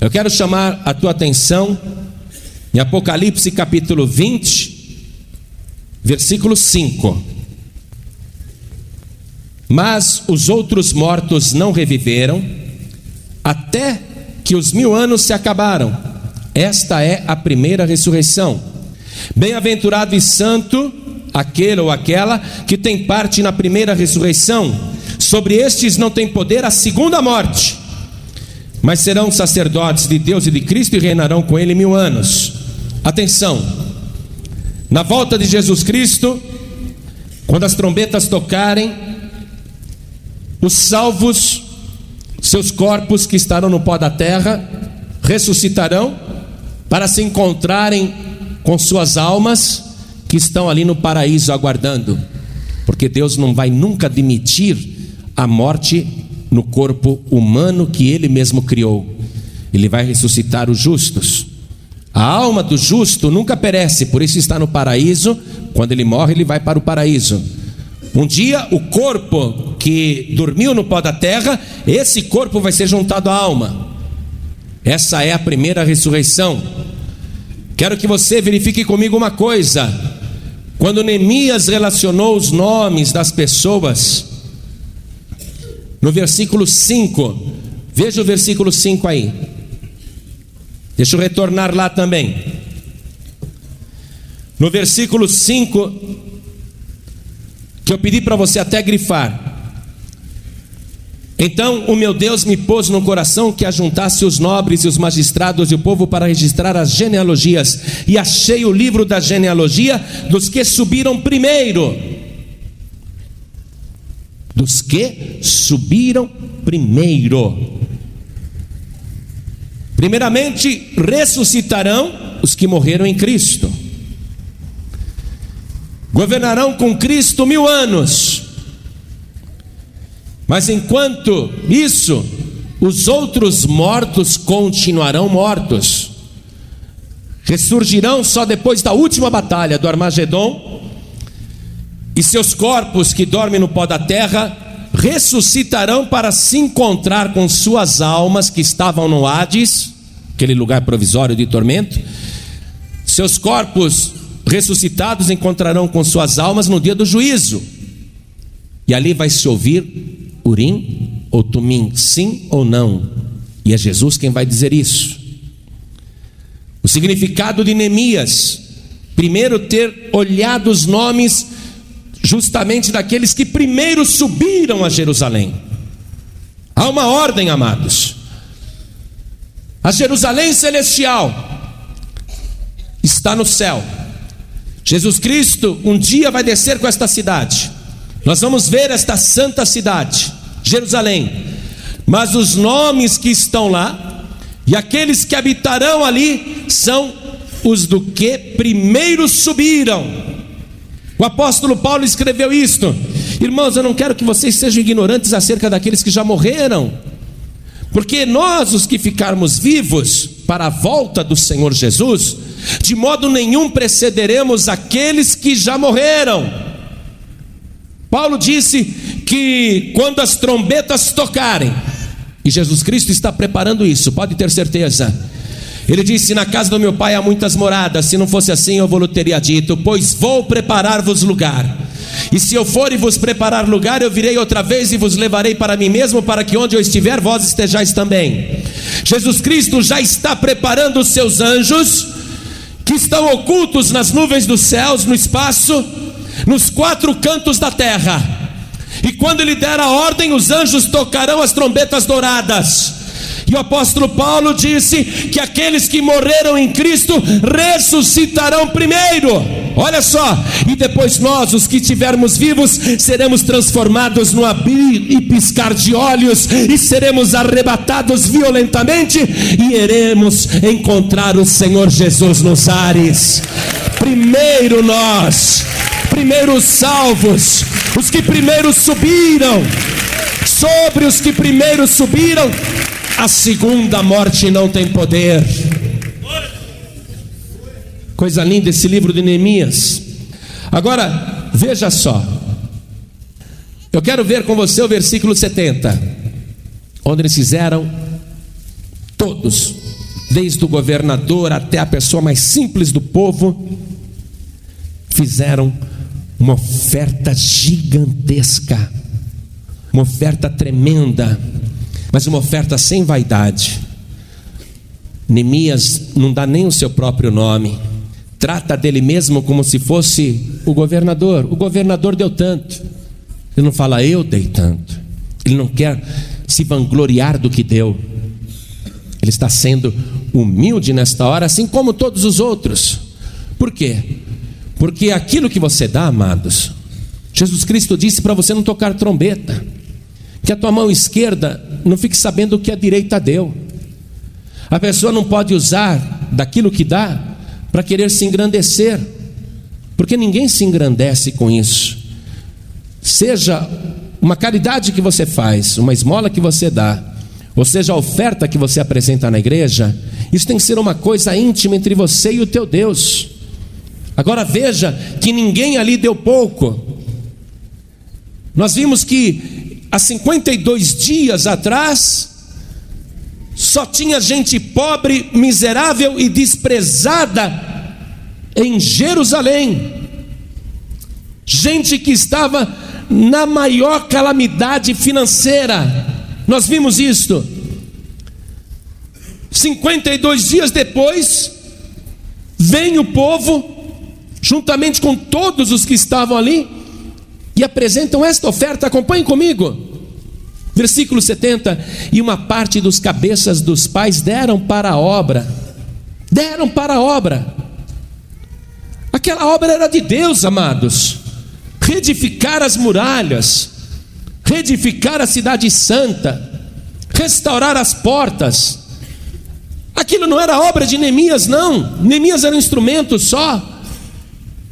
Eu quero chamar a tua atenção em Apocalipse capítulo 20, versículo 5. Mas os outros mortos não reviveram, até que os mil anos se acabaram. Esta é a primeira ressurreição. Bem-aventurado e santo aquele ou aquela que tem parte na primeira ressurreição. Sobre estes não tem poder a segunda morte mas serão sacerdotes de Deus e de Cristo e reinarão com Ele mil anos. Atenção, na volta de Jesus Cristo, quando as trombetas tocarem, os salvos, seus corpos que estarão no pó da terra, ressuscitarão para se encontrarem com suas almas que estão ali no paraíso aguardando, porque Deus não vai nunca admitir a morte no corpo humano que ele mesmo criou. Ele vai ressuscitar os justos. A alma do justo nunca perece, por isso está no paraíso. Quando ele morre, ele vai para o paraíso. Um dia, o corpo que dormiu no pó da terra, esse corpo vai ser juntado à alma. Essa é a primeira ressurreição. Quero que você verifique comigo uma coisa. Quando Neemias relacionou os nomes das pessoas, no versículo 5. Veja o versículo 5 aí. Deixa eu retornar lá também. No versículo 5, que eu pedi para você até grifar. Então o meu Deus me pôs no coração que ajuntasse os nobres e os magistrados e o povo para registrar as genealogias, e achei o livro da genealogia dos que subiram primeiro. Dos que subiram primeiro. Primeiramente, ressuscitarão os que morreram em Cristo, governarão com Cristo mil anos, mas enquanto isso, os outros mortos continuarão mortos, ressurgirão só depois da última batalha do Armagedon e seus corpos que dormem no pó da terra ressuscitarão para se encontrar com suas almas que estavam no Hades, aquele lugar provisório de tormento. Seus corpos ressuscitados encontrarão com suas almas no dia do juízo. E ali vai se ouvir Urim ou Tumim, sim ou não. E é Jesus quem vai dizer isso. O significado de Neemias, primeiro ter olhado os nomes justamente daqueles que primeiro subiram a Jerusalém. Há uma ordem, amados. A Jerusalém celestial está no céu. Jesus Cristo um dia vai descer com esta cidade. Nós vamos ver esta santa cidade, Jerusalém. Mas os nomes que estão lá e aqueles que habitarão ali são os do que primeiro subiram o apóstolo Paulo escreveu isto. Irmãos, eu não quero que vocês sejam ignorantes acerca daqueles que já morreram, porque nós, os que ficarmos vivos para a volta do Senhor Jesus, de modo nenhum precederemos aqueles que já morreram. Paulo disse que quando as trombetas tocarem, e Jesus Cristo está preparando isso, pode ter certeza ele disse: Na casa do meu pai há muitas moradas. Se não fosse assim, eu vou teria dito: Pois vou preparar-vos lugar. E se eu for e vos preparar lugar, eu virei outra vez e vos levarei para mim mesmo, para que onde eu estiver, vós estejais também. Jesus Cristo já está preparando os seus anjos que estão ocultos nas nuvens dos céus, no espaço, nos quatro cantos da terra. E quando ele der a ordem, os anjos tocarão as trombetas douradas. E o apóstolo Paulo disse que aqueles que morreram em Cristo ressuscitarão primeiro. Olha só, e depois nós, os que estivermos vivos, seremos transformados no abrir e piscar de olhos, e seremos arrebatados violentamente, e iremos encontrar o Senhor Jesus nos ares. Primeiro nós, primeiro os salvos, os que primeiro subiram, sobre os que primeiro subiram, a segunda morte não tem poder. Coisa linda esse livro de Neemias. Agora, veja só. Eu quero ver com você o versículo 70, onde eles fizeram todos, desde o governador até a pessoa mais simples do povo, fizeram uma oferta gigantesca, uma oferta tremenda mas uma oferta sem vaidade. Neemias não dá nem o seu próprio nome, trata dele mesmo como se fosse o governador. O governador deu tanto, ele não fala eu dei tanto, ele não quer se vangloriar do que deu, ele está sendo humilde nesta hora, assim como todos os outros. Por quê? Porque aquilo que você dá, amados, Jesus Cristo disse para você não tocar trombeta que a tua mão esquerda não fique sabendo o que a direita deu. A pessoa não pode usar daquilo que dá para querer se engrandecer, porque ninguém se engrandece com isso. Seja uma caridade que você faz, uma esmola que você dá, ou seja, a oferta que você apresenta na igreja, isso tem que ser uma coisa íntima entre você e o teu Deus. Agora veja que ninguém ali deu pouco. Nós vimos que há 52 dias atrás, só tinha gente pobre, miserável e desprezada em Jerusalém. Gente que estava na maior calamidade financeira. Nós vimos isto. 52 dias depois, vem o povo, juntamente com todos os que estavam ali, e apresentam esta oferta. Acompanhem comigo. Versículo 70: E uma parte dos cabeças dos pais deram para a obra, deram para a obra. Aquela obra era de Deus, amados. Reedificar as muralhas, reedificar a cidade santa, restaurar as portas. Aquilo não era obra de Neemias, não. Neemias era um instrumento só.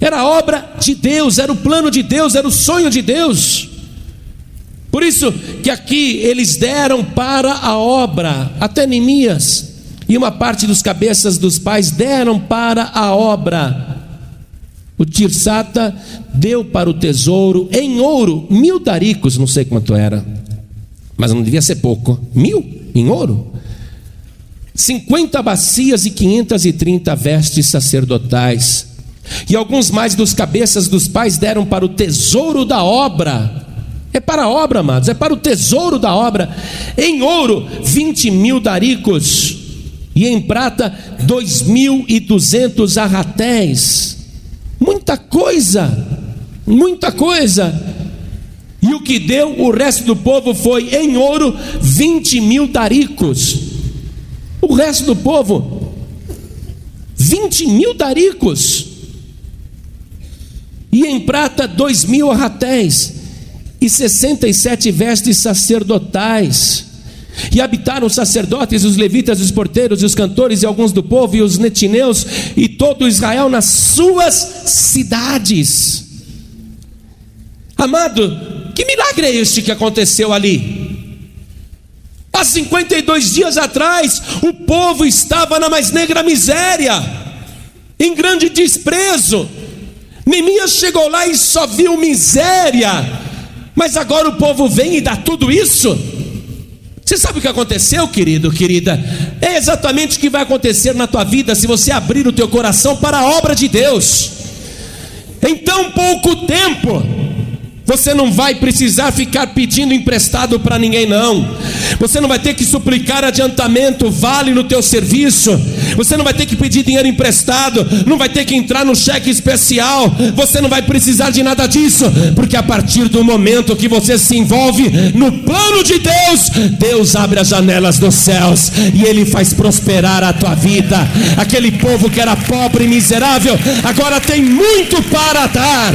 Era obra de Deus, era o plano de Deus, era o sonho de Deus. Por isso que aqui eles deram para a obra, até Neemias, e uma parte dos cabeças dos pais deram para a obra. O Tirsata deu para o tesouro em ouro mil daricos, não sei quanto era, mas não devia ser pouco. Mil em ouro? 50 bacias e 530 vestes sacerdotais e alguns mais dos cabeças dos pais deram para o tesouro da obra. É para a obra, amados, é para o tesouro da obra. Em ouro, 20 mil daricos. E em prata, dois mil e duzentos arratéis. Muita coisa, muita coisa. E o que deu o resto do povo foi em ouro 20 mil daricos. O resto do povo, 20 mil daricos e em prata dois mil arratéis, e sessenta e sete vestes sacerdotais. E habitaram os sacerdotes, os levitas, os porteiros, os cantores e alguns do povo, e os netineus, e todo Israel nas suas cidades. Amado, que milagre é este que aconteceu ali? Há 52 dias atrás, o povo estava na mais negra miséria, em grande desprezo, Neemias chegou lá e só viu miséria, mas agora o povo vem e dá tudo isso. Você sabe o que aconteceu, querido, querida? É exatamente o que vai acontecer na tua vida se você abrir o teu coração para a obra de Deus. Em tão pouco tempo, Você não vai precisar ficar pedindo emprestado para ninguém não. Você não vai ter que suplicar adiantamento, vale no teu serviço. Você não vai ter que pedir dinheiro emprestado, não vai ter que entrar no cheque especial. Você não vai precisar de nada disso, porque a partir do momento que você se envolve no plano de Deus, Deus abre as janelas dos céus e ele faz prosperar a tua vida. Aquele povo que era pobre e miserável, agora tem muito para dar.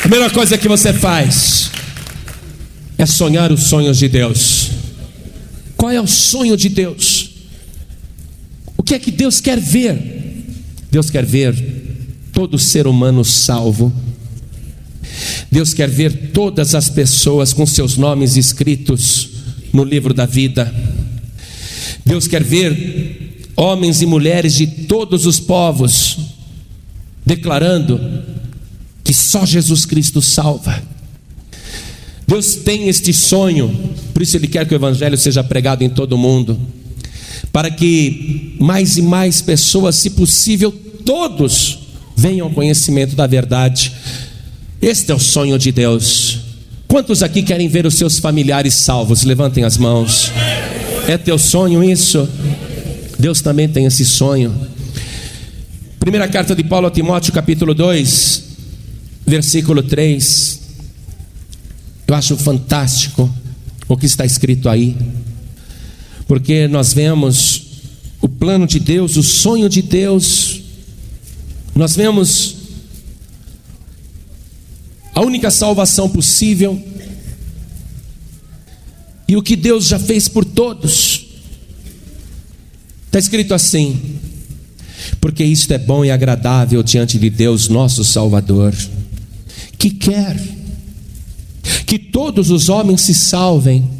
Primeira coisa que você faz é sonhar os sonhos de Deus. Qual é o sonho de Deus? O que é que Deus quer ver? Deus quer ver todo ser humano salvo. Deus quer ver todas as pessoas com seus nomes escritos no livro da vida. Deus quer ver homens e mulheres de todos os povos declarando que só Jesus Cristo salva. Deus tem este sonho, por isso Ele quer que o Evangelho seja pregado em todo o mundo, para que mais e mais pessoas, se possível, todos venham ao conhecimento da verdade. Este é o sonho de Deus. Quantos aqui querem ver os seus familiares salvos? Levantem as mãos. É teu sonho isso? Deus também tem esse sonho. Primeira carta de Paulo a Timóteo, capítulo 2, versículo 3. Eu acho fantástico o que está escrito aí, porque nós vemos o plano de Deus, o sonho de Deus, nós vemos a única salvação possível e o que Deus já fez por todos. Está escrito assim: porque isto é bom e agradável diante de Deus, nosso Salvador que quer que todos os homens se salvem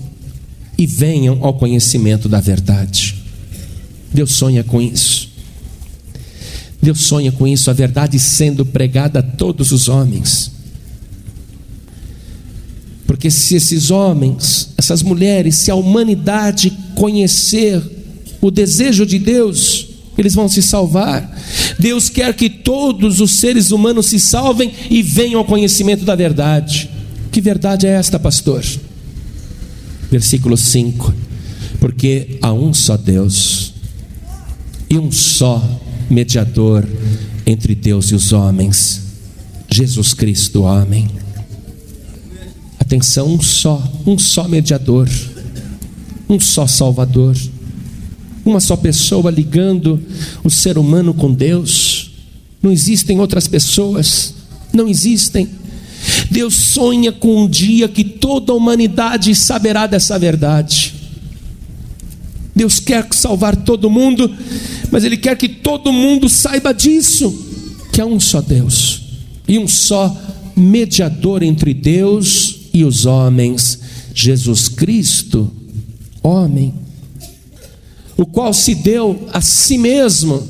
e venham ao conhecimento da verdade. Deus sonha com isso. Deus sonha com isso, a verdade sendo pregada a todos os homens. Porque se esses homens, essas mulheres, se a humanidade conhecer o desejo de Deus, eles vão se salvar. Deus quer que todos os seres humanos se salvem e venham ao conhecimento da verdade. Que verdade é esta, pastor? Versículo 5: Porque há um só Deus e um só mediador entre Deus e os homens, Jesus Cristo, homem. Atenção, um só, um só mediador, um só Salvador uma só pessoa ligando o ser humano com Deus. Não existem outras pessoas, não existem. Deus sonha com um dia que toda a humanidade saberá dessa verdade. Deus quer salvar todo mundo, mas Ele quer que todo mundo saiba disso: que há um só Deus e um só mediador entre Deus e os homens, Jesus Cristo, homem o qual se deu a si mesmo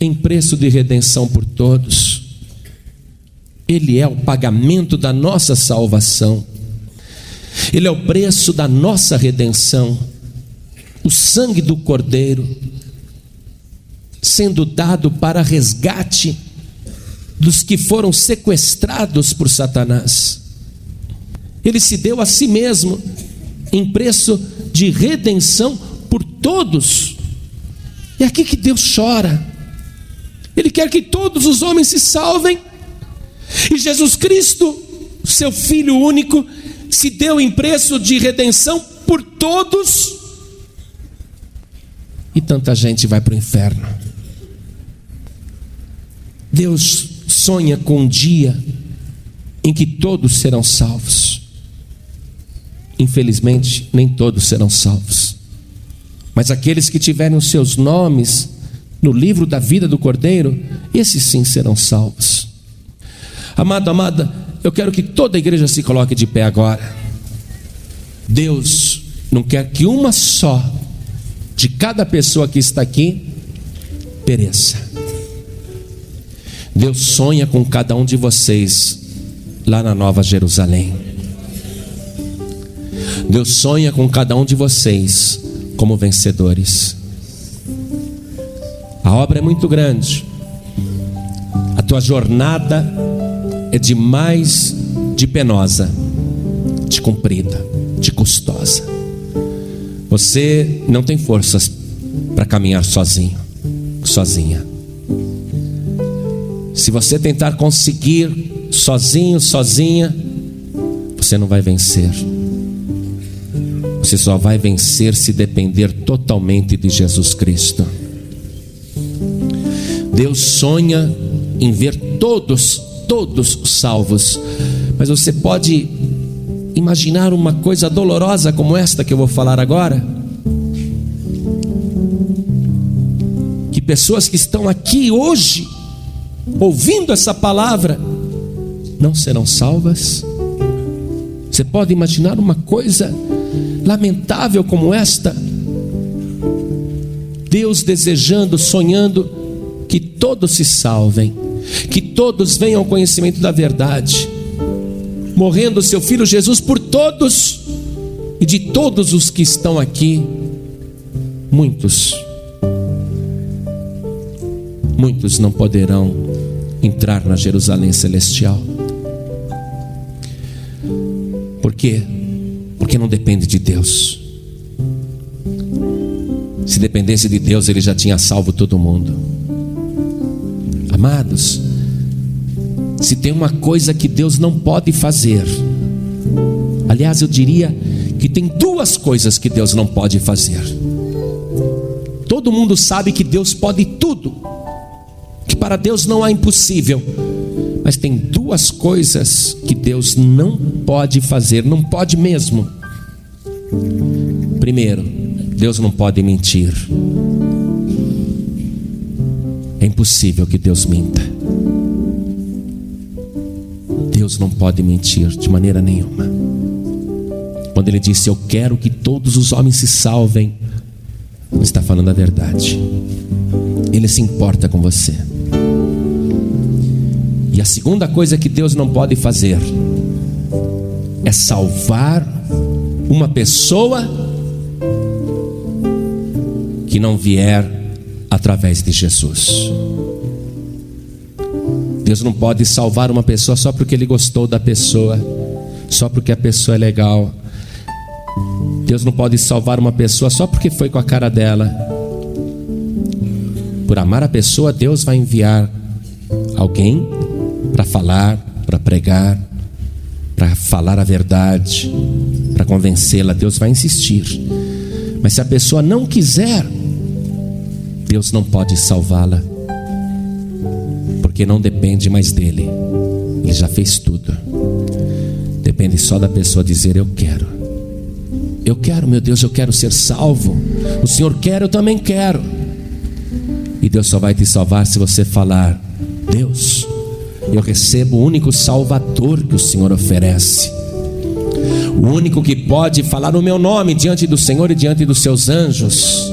em preço de redenção por todos. Ele é o pagamento da nossa salvação, Ele é o preço da nossa redenção, o sangue do Cordeiro, sendo dado para resgate dos que foram sequestrados por Satanás. Ele se deu a si mesmo em preço de redenção por todos. É aqui que Deus chora. Ele quer que todos os homens se salvem. E Jesus Cristo, seu Filho único, se deu em preço de redenção por todos. E tanta gente vai para o inferno. Deus sonha com um dia em que todos serão salvos. Infelizmente, nem todos serão salvos. Mas aqueles que tiverem os seus nomes no livro da vida do Cordeiro, esses sim serão salvos. Amado, amada, eu quero que toda a igreja se coloque de pé agora. Deus não quer que uma só de cada pessoa que está aqui pereça. Deus sonha com cada um de vocês lá na Nova Jerusalém. Deus sonha com cada um de vocês como vencedores. A obra é muito grande. tua jornada é de mais de penosa, de comprida, de custosa. Você não tem forças para caminhar sozinho, sozinha. Se você tentar conseguir sozinho, sozinha, você não vai vencer. Você só vai vencer se depender totalmente de Jesus Cristo. Deus sonha em ver todos, todos salvos, mas você pode imaginar uma coisa dolorosa como esta que eu vou falar agora? Que pessoas que estão aqui hoje, ouvindo essa palavra, não serão salvas? Você pode imaginar uma coisa lamentável como esta? Deus desejando, sonhando que todos se salvem, que todos venham ao conhecimento da verdade, morrendo seu filho Jesus por todos e de todos os que estão aqui, muitos, muitos não poderão entrar na Jerusalém celestial. Por quê? Porque não depende de Deus. Se dependesse de Deus, Ele já tinha salvo todo mundo. Amados, se tem uma coisa que Deus não pode fazer, aliás, eu diria que tem duas coisas que Deus não pode fazer. Todo mundo sabe que Deus pode tudo, que para Deus não há impossível. Mas tem duas coisas Deus não pode fazer, não pode mesmo. Primeiro, Deus não pode mentir. É impossível que Deus minta. Deus não pode mentir de maneira nenhuma. Quando ele disse: Eu quero que todos os homens se salvem, ele está falando a verdade. Ele se importa com você. E a segunda coisa que Deus não pode fazer é salvar uma pessoa que não vier através de Jesus. Deus não pode salvar uma pessoa só porque ele gostou da pessoa, só porque a pessoa é legal. Deus não pode salvar uma pessoa só porque foi com a cara dela. Por amar a pessoa, Deus vai enviar alguém para falar, para pregar, para falar a verdade, para convencê-la. Deus vai insistir. Mas se a pessoa não quiser, Deus não pode salvá-la, porque não depende mais dele, ele já fez tudo. Depende só da pessoa dizer: Eu quero, eu quero, meu Deus, eu quero ser salvo. O Senhor quer, eu também quero. E Deus só vai te salvar se você falar: Deus, eu recebo o único Salvador que o Senhor oferece. O único que pode falar o meu nome diante do Senhor e diante dos seus anjos,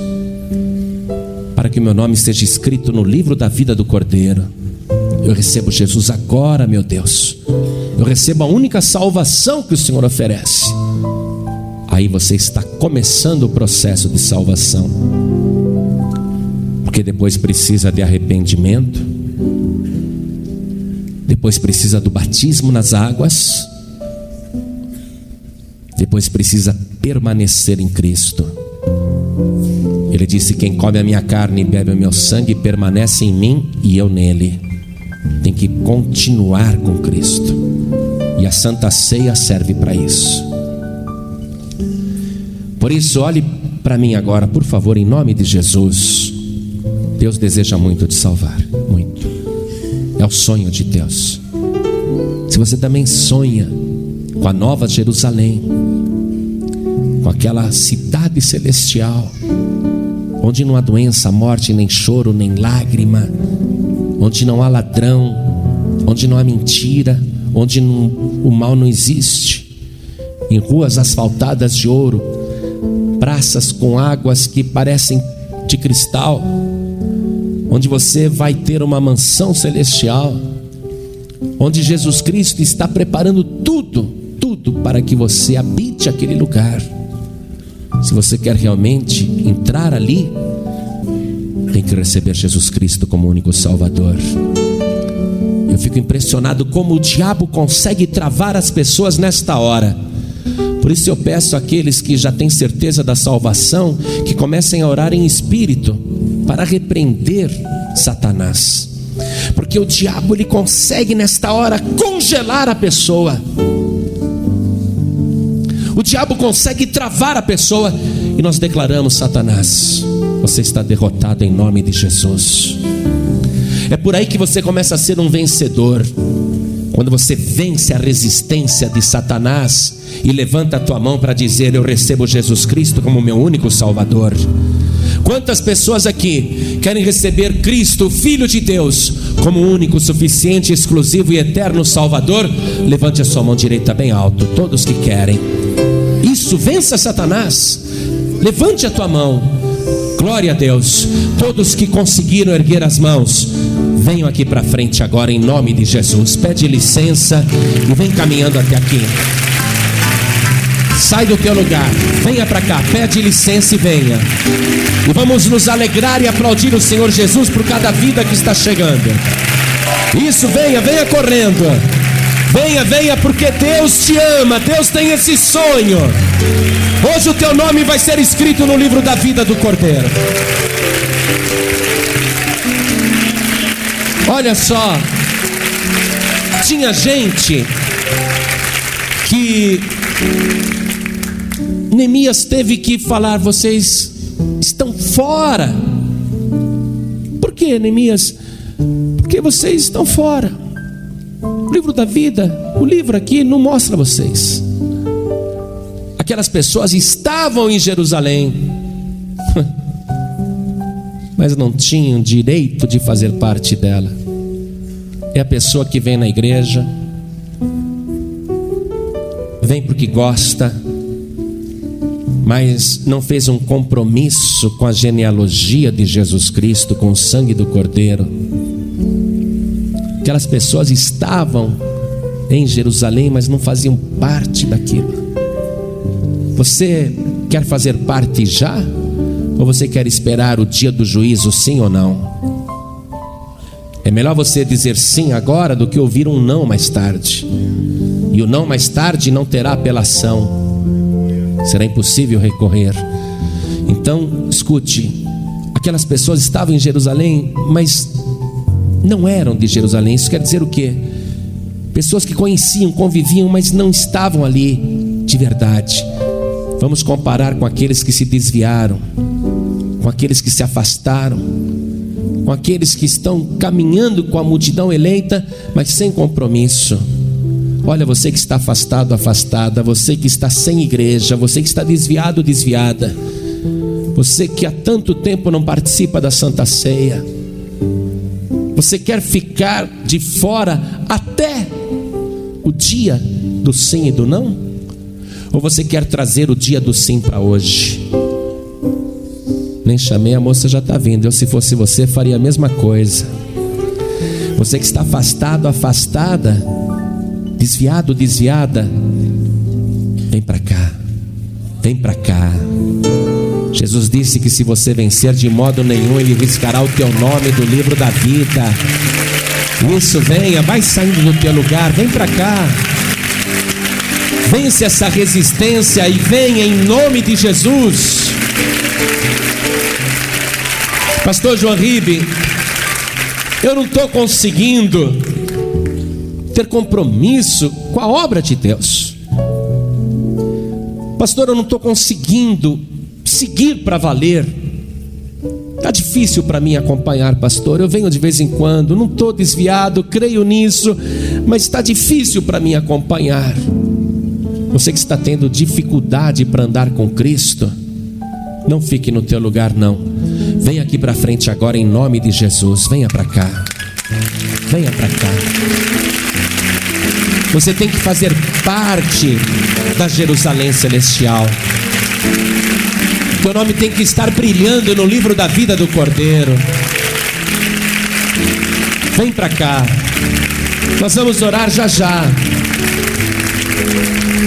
para que o meu nome esteja escrito no livro da vida do Cordeiro. Eu recebo Jesus agora, meu Deus. Eu recebo a única salvação que o Senhor oferece. Aí você está começando o processo de salvação. Porque depois precisa de arrependimento depois precisa do batismo nas águas, depois precisa permanecer em Cristo. Ele disse: Quem come a minha carne e bebe o meu sangue permanece em mim e eu nele. Tem que continuar com Cristo. E a Santa Ceia serve para isso. Por isso, olhe para mim agora, por favor, em nome de Jesus. Deus deseja muito te salvar, muito. É o sonho de Deus. Se você também sonha com a nova Jerusalém, com aquela cidade celestial, onde não há doença, morte, nem choro, nem lágrima, onde não há ladrão, onde não há mentira, onde não, o mal não existe, em ruas asfaltadas de ouro, praças com águas que parecem de cristal, onde você vai ter uma mansão celestial, onde Jesus Cristo está preparando tudo, tudo para que você habite aquele lugar. Se você quer realmente entrar ali, tem que receber Jesus Cristo como único Salvador. Eu fico impressionado como o diabo consegue travar as pessoas nesta hora. Por isso eu peço àqueles que já têm certeza da salvação que comecem a orar em espírito para repreender Satanás. Porque o diabo ele consegue nesta hora congelar a pessoa. O diabo consegue travar a pessoa e nós declaramos: Satanás, você está derrotado em nome de Jesus. É por aí que você começa a ser um vencedor. Quando você vence a resistência de Satanás e levanta a tua mão para dizer: Eu recebo Jesus Cristo como meu único Salvador. Quantas pessoas aqui querem receber Cristo, Filho de Deus, como único, suficiente, exclusivo e eterno Salvador? Levante a sua mão direita bem alto, todos que querem. Isso, vença Satanás. Levante a tua mão. Glória a Deus. Todos que conseguiram erguer as mãos, venham aqui para frente agora em nome de Jesus. Pede licença e vem caminhando até aqui. Sai do teu lugar, venha para cá, pede licença e venha. E vamos nos alegrar e aplaudir o Senhor Jesus por cada vida que está chegando. Isso, venha, venha correndo. Venha, venha, porque Deus te ama, Deus tem esse sonho. Hoje o teu nome vai ser escrito no livro da vida do Cordeiro. Olha só, tinha gente que Neemias teve que falar: vocês estão fora. Por que, Neemias? Porque vocês estão fora. O livro da vida, o livro aqui não mostra vocês. Aquelas pessoas estavam em Jerusalém, mas não tinham direito de fazer parte dela. É a pessoa que vem na igreja, vem porque gosta, mas não fez um compromisso com a genealogia de Jesus Cristo, com o sangue do Cordeiro. Aquelas pessoas estavam em Jerusalém, mas não faziam parte daquilo. Você quer fazer parte já? Ou você quer esperar o dia do juízo, sim ou não? É melhor você dizer sim agora do que ouvir um não mais tarde. E o não mais tarde não terá apelação será impossível recorrer. Então, escute: aquelas pessoas estavam em Jerusalém, mas não eram de Jerusalém. Isso quer dizer o quê? Pessoas que conheciam, conviviam, mas não estavam ali de verdade. Vamos comparar com aqueles que se desviaram, com aqueles que se afastaram, com aqueles que estão caminhando com a multidão eleita, mas sem compromisso. Olha, você que está afastado, afastada, você que está sem igreja, você que está desviado, desviada, você que há tanto tempo não participa da Santa Ceia, você quer ficar de fora até o dia do sim e do não? Ou você quer trazer o dia do sim para hoje? Nem chamei, a moça já está vindo. Eu, se fosse você, faria a mesma coisa. Você que está afastado, afastada, desviado, desviada, vem para cá, vem para cá. Jesus disse que se você vencer de modo nenhum, Ele riscará o teu nome do livro da vida. Isso, venha, vai saindo do teu lugar, vem para cá. Vence essa resistência e venha em nome de Jesus. Pastor João Ribe, eu não estou conseguindo ter compromisso com a obra de Deus. Pastor, eu não estou conseguindo seguir para valer. Está difícil para mim acompanhar, pastor. Eu venho de vez em quando, não estou desviado, creio nisso, mas está difícil para mim acompanhar. Você que está tendo dificuldade para andar com Cristo, não fique no teu lugar, não. Venha aqui para frente agora em nome de Jesus. Venha para cá. Venha para cá. Você tem que fazer parte da Jerusalém celestial. Teu nome tem que estar brilhando no livro da vida do Cordeiro. Vem para cá. Nós vamos orar já já.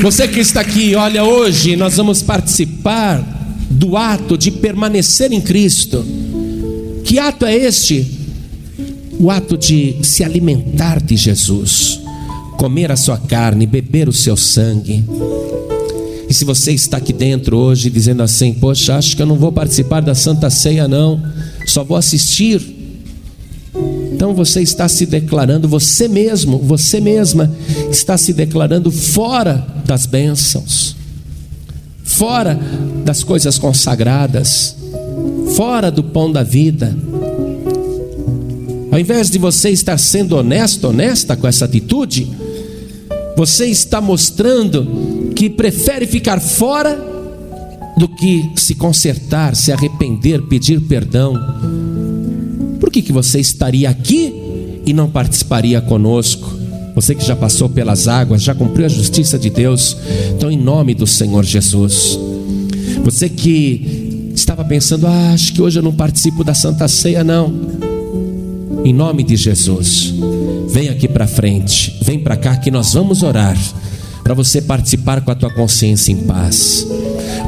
Você que está aqui, olha, hoje nós vamos participar do ato de permanecer em Cristo. Que ato é este? o ato de se alimentar de Jesus, comer a sua carne, beber o seu sangue. E se você está aqui dentro hoje dizendo assim: Poxa, acho que eu não vou participar da Santa Ceia, não, só vou assistir. Então você está se declarando, você mesmo, você mesma, está se declarando fora das bênçãos, fora das coisas consagradas, fora do pão da vida. Ao invés de você estar sendo honesto, honesta com essa atitude, você está mostrando que prefere ficar fora do que se consertar, se arrepender, pedir perdão. Por que, que você estaria aqui e não participaria conosco? Você que já passou pelas águas, já cumpriu a justiça de Deus. Então, em nome do Senhor Jesus. Você que estava pensando, ah, acho que hoje eu não participo da Santa Ceia, não. Em nome de Jesus, vem aqui para frente, vem para cá que nós vamos orar para você participar com a tua consciência em paz,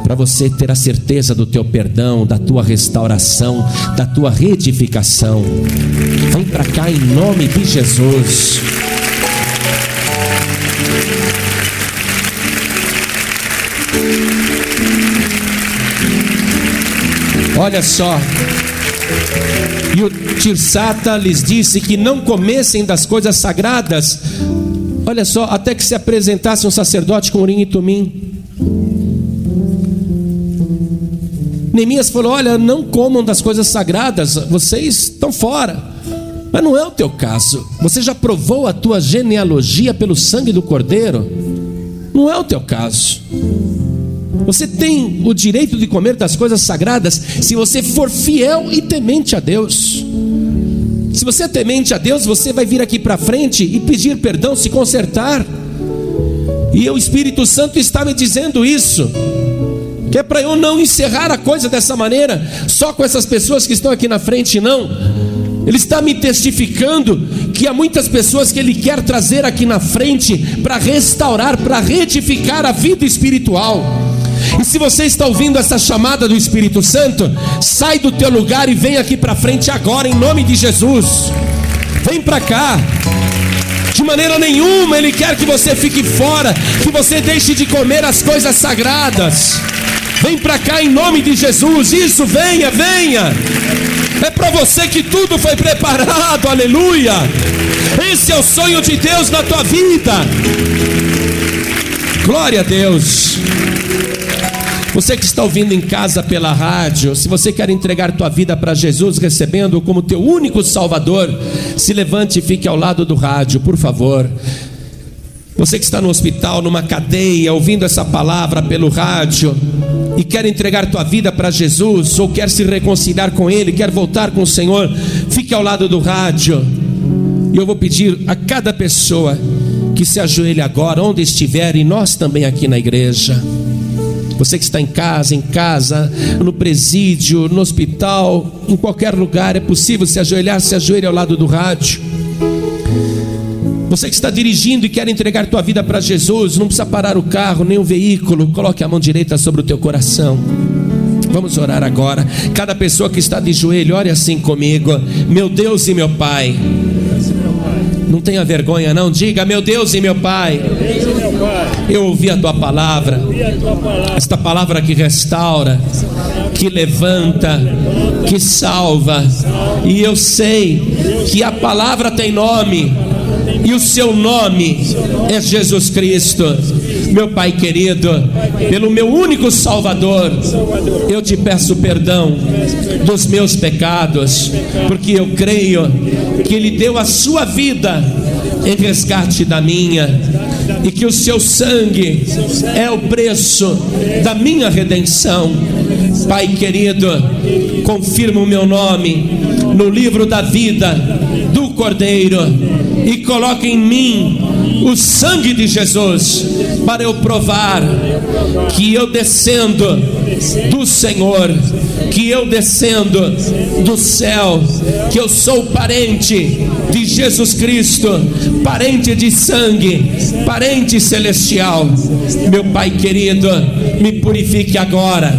para você ter a certeza do teu perdão, da tua restauração, da tua retificação. Vem para cá em nome de Jesus. Olha só, e o Tirsata lhes disse que não comessem das coisas sagradas. Olha só, até que se apresentasse um sacerdote com urim e tumim. Neemias falou: Olha, não comam das coisas sagradas, vocês estão fora. Mas não é o teu caso. Você já provou a tua genealogia pelo sangue do Cordeiro? Não é o teu caso. Você tem o direito de comer das coisas sagradas se você for fiel e temente a Deus. Se você é temente a Deus, você vai vir aqui para frente e pedir perdão, se consertar. E o Espírito Santo está me dizendo isso. Que é para eu não encerrar a coisa dessa maneira, só com essas pessoas que estão aqui na frente, não. Ele está me testificando que há muitas pessoas que Ele quer trazer aqui na frente para restaurar, para retificar a vida espiritual. Se você está ouvindo essa chamada do Espírito Santo, sai do teu lugar e vem aqui para frente agora em nome de Jesus. Vem para cá. De maneira nenhuma ele quer que você fique fora, que você deixe de comer as coisas sagradas. Vem para cá em nome de Jesus. Isso, venha, venha. É para você que tudo foi preparado. Aleluia. Esse é o sonho de Deus na tua vida. Glória a Deus. Você que está ouvindo em casa pela rádio, se você quer entregar tua vida para Jesus, recebendo-o como teu único Salvador, se levante e fique ao lado do rádio, por favor. Você que está no hospital, numa cadeia, ouvindo essa palavra pelo rádio e quer entregar tua vida para Jesus, ou quer se reconciliar com Ele, quer voltar com o Senhor, fique ao lado do rádio. E eu vou pedir a cada pessoa que se ajoelhe agora, onde estiver, e nós também aqui na igreja. Você que está em casa, em casa, no presídio, no hospital, em qualquer lugar, é possível se ajoelhar, se ajoelhe ao lado do rádio. Você que está dirigindo e quer entregar tua vida para Jesus, não precisa parar o carro, nem o veículo, coloque a mão direita sobre o teu coração. Vamos orar agora. Cada pessoa que está de joelho, ore assim comigo. Meu Deus e meu Pai. Não tenha vergonha, não. Diga, meu Deus e meu Pai. Eu ouvi a tua palavra. Esta palavra que restaura, que levanta, que salva. E eu sei que a palavra tem nome. E o seu nome é Jesus Cristo. Meu Pai querido, pelo meu único Salvador, eu te peço perdão dos meus pecados, porque eu creio que Ele deu a sua vida em resgate da minha, e que o seu sangue é o preço da minha redenção. Pai querido, confirma o meu nome no livro da vida do Cordeiro e coloca em mim o sangue de Jesus para eu provar que eu descendo do Senhor, que eu descendo do céu, que eu sou parente de Jesus Cristo, parente de sangue, parente celestial. Meu Pai querido, me purifique agora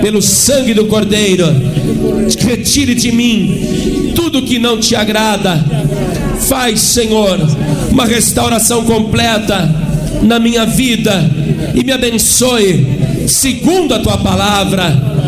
pelo sangue do Cordeiro retire de mim tudo que não te agrada. Faz, Senhor, uma restauração completa na minha vida e me abençoe segundo a tua palavra.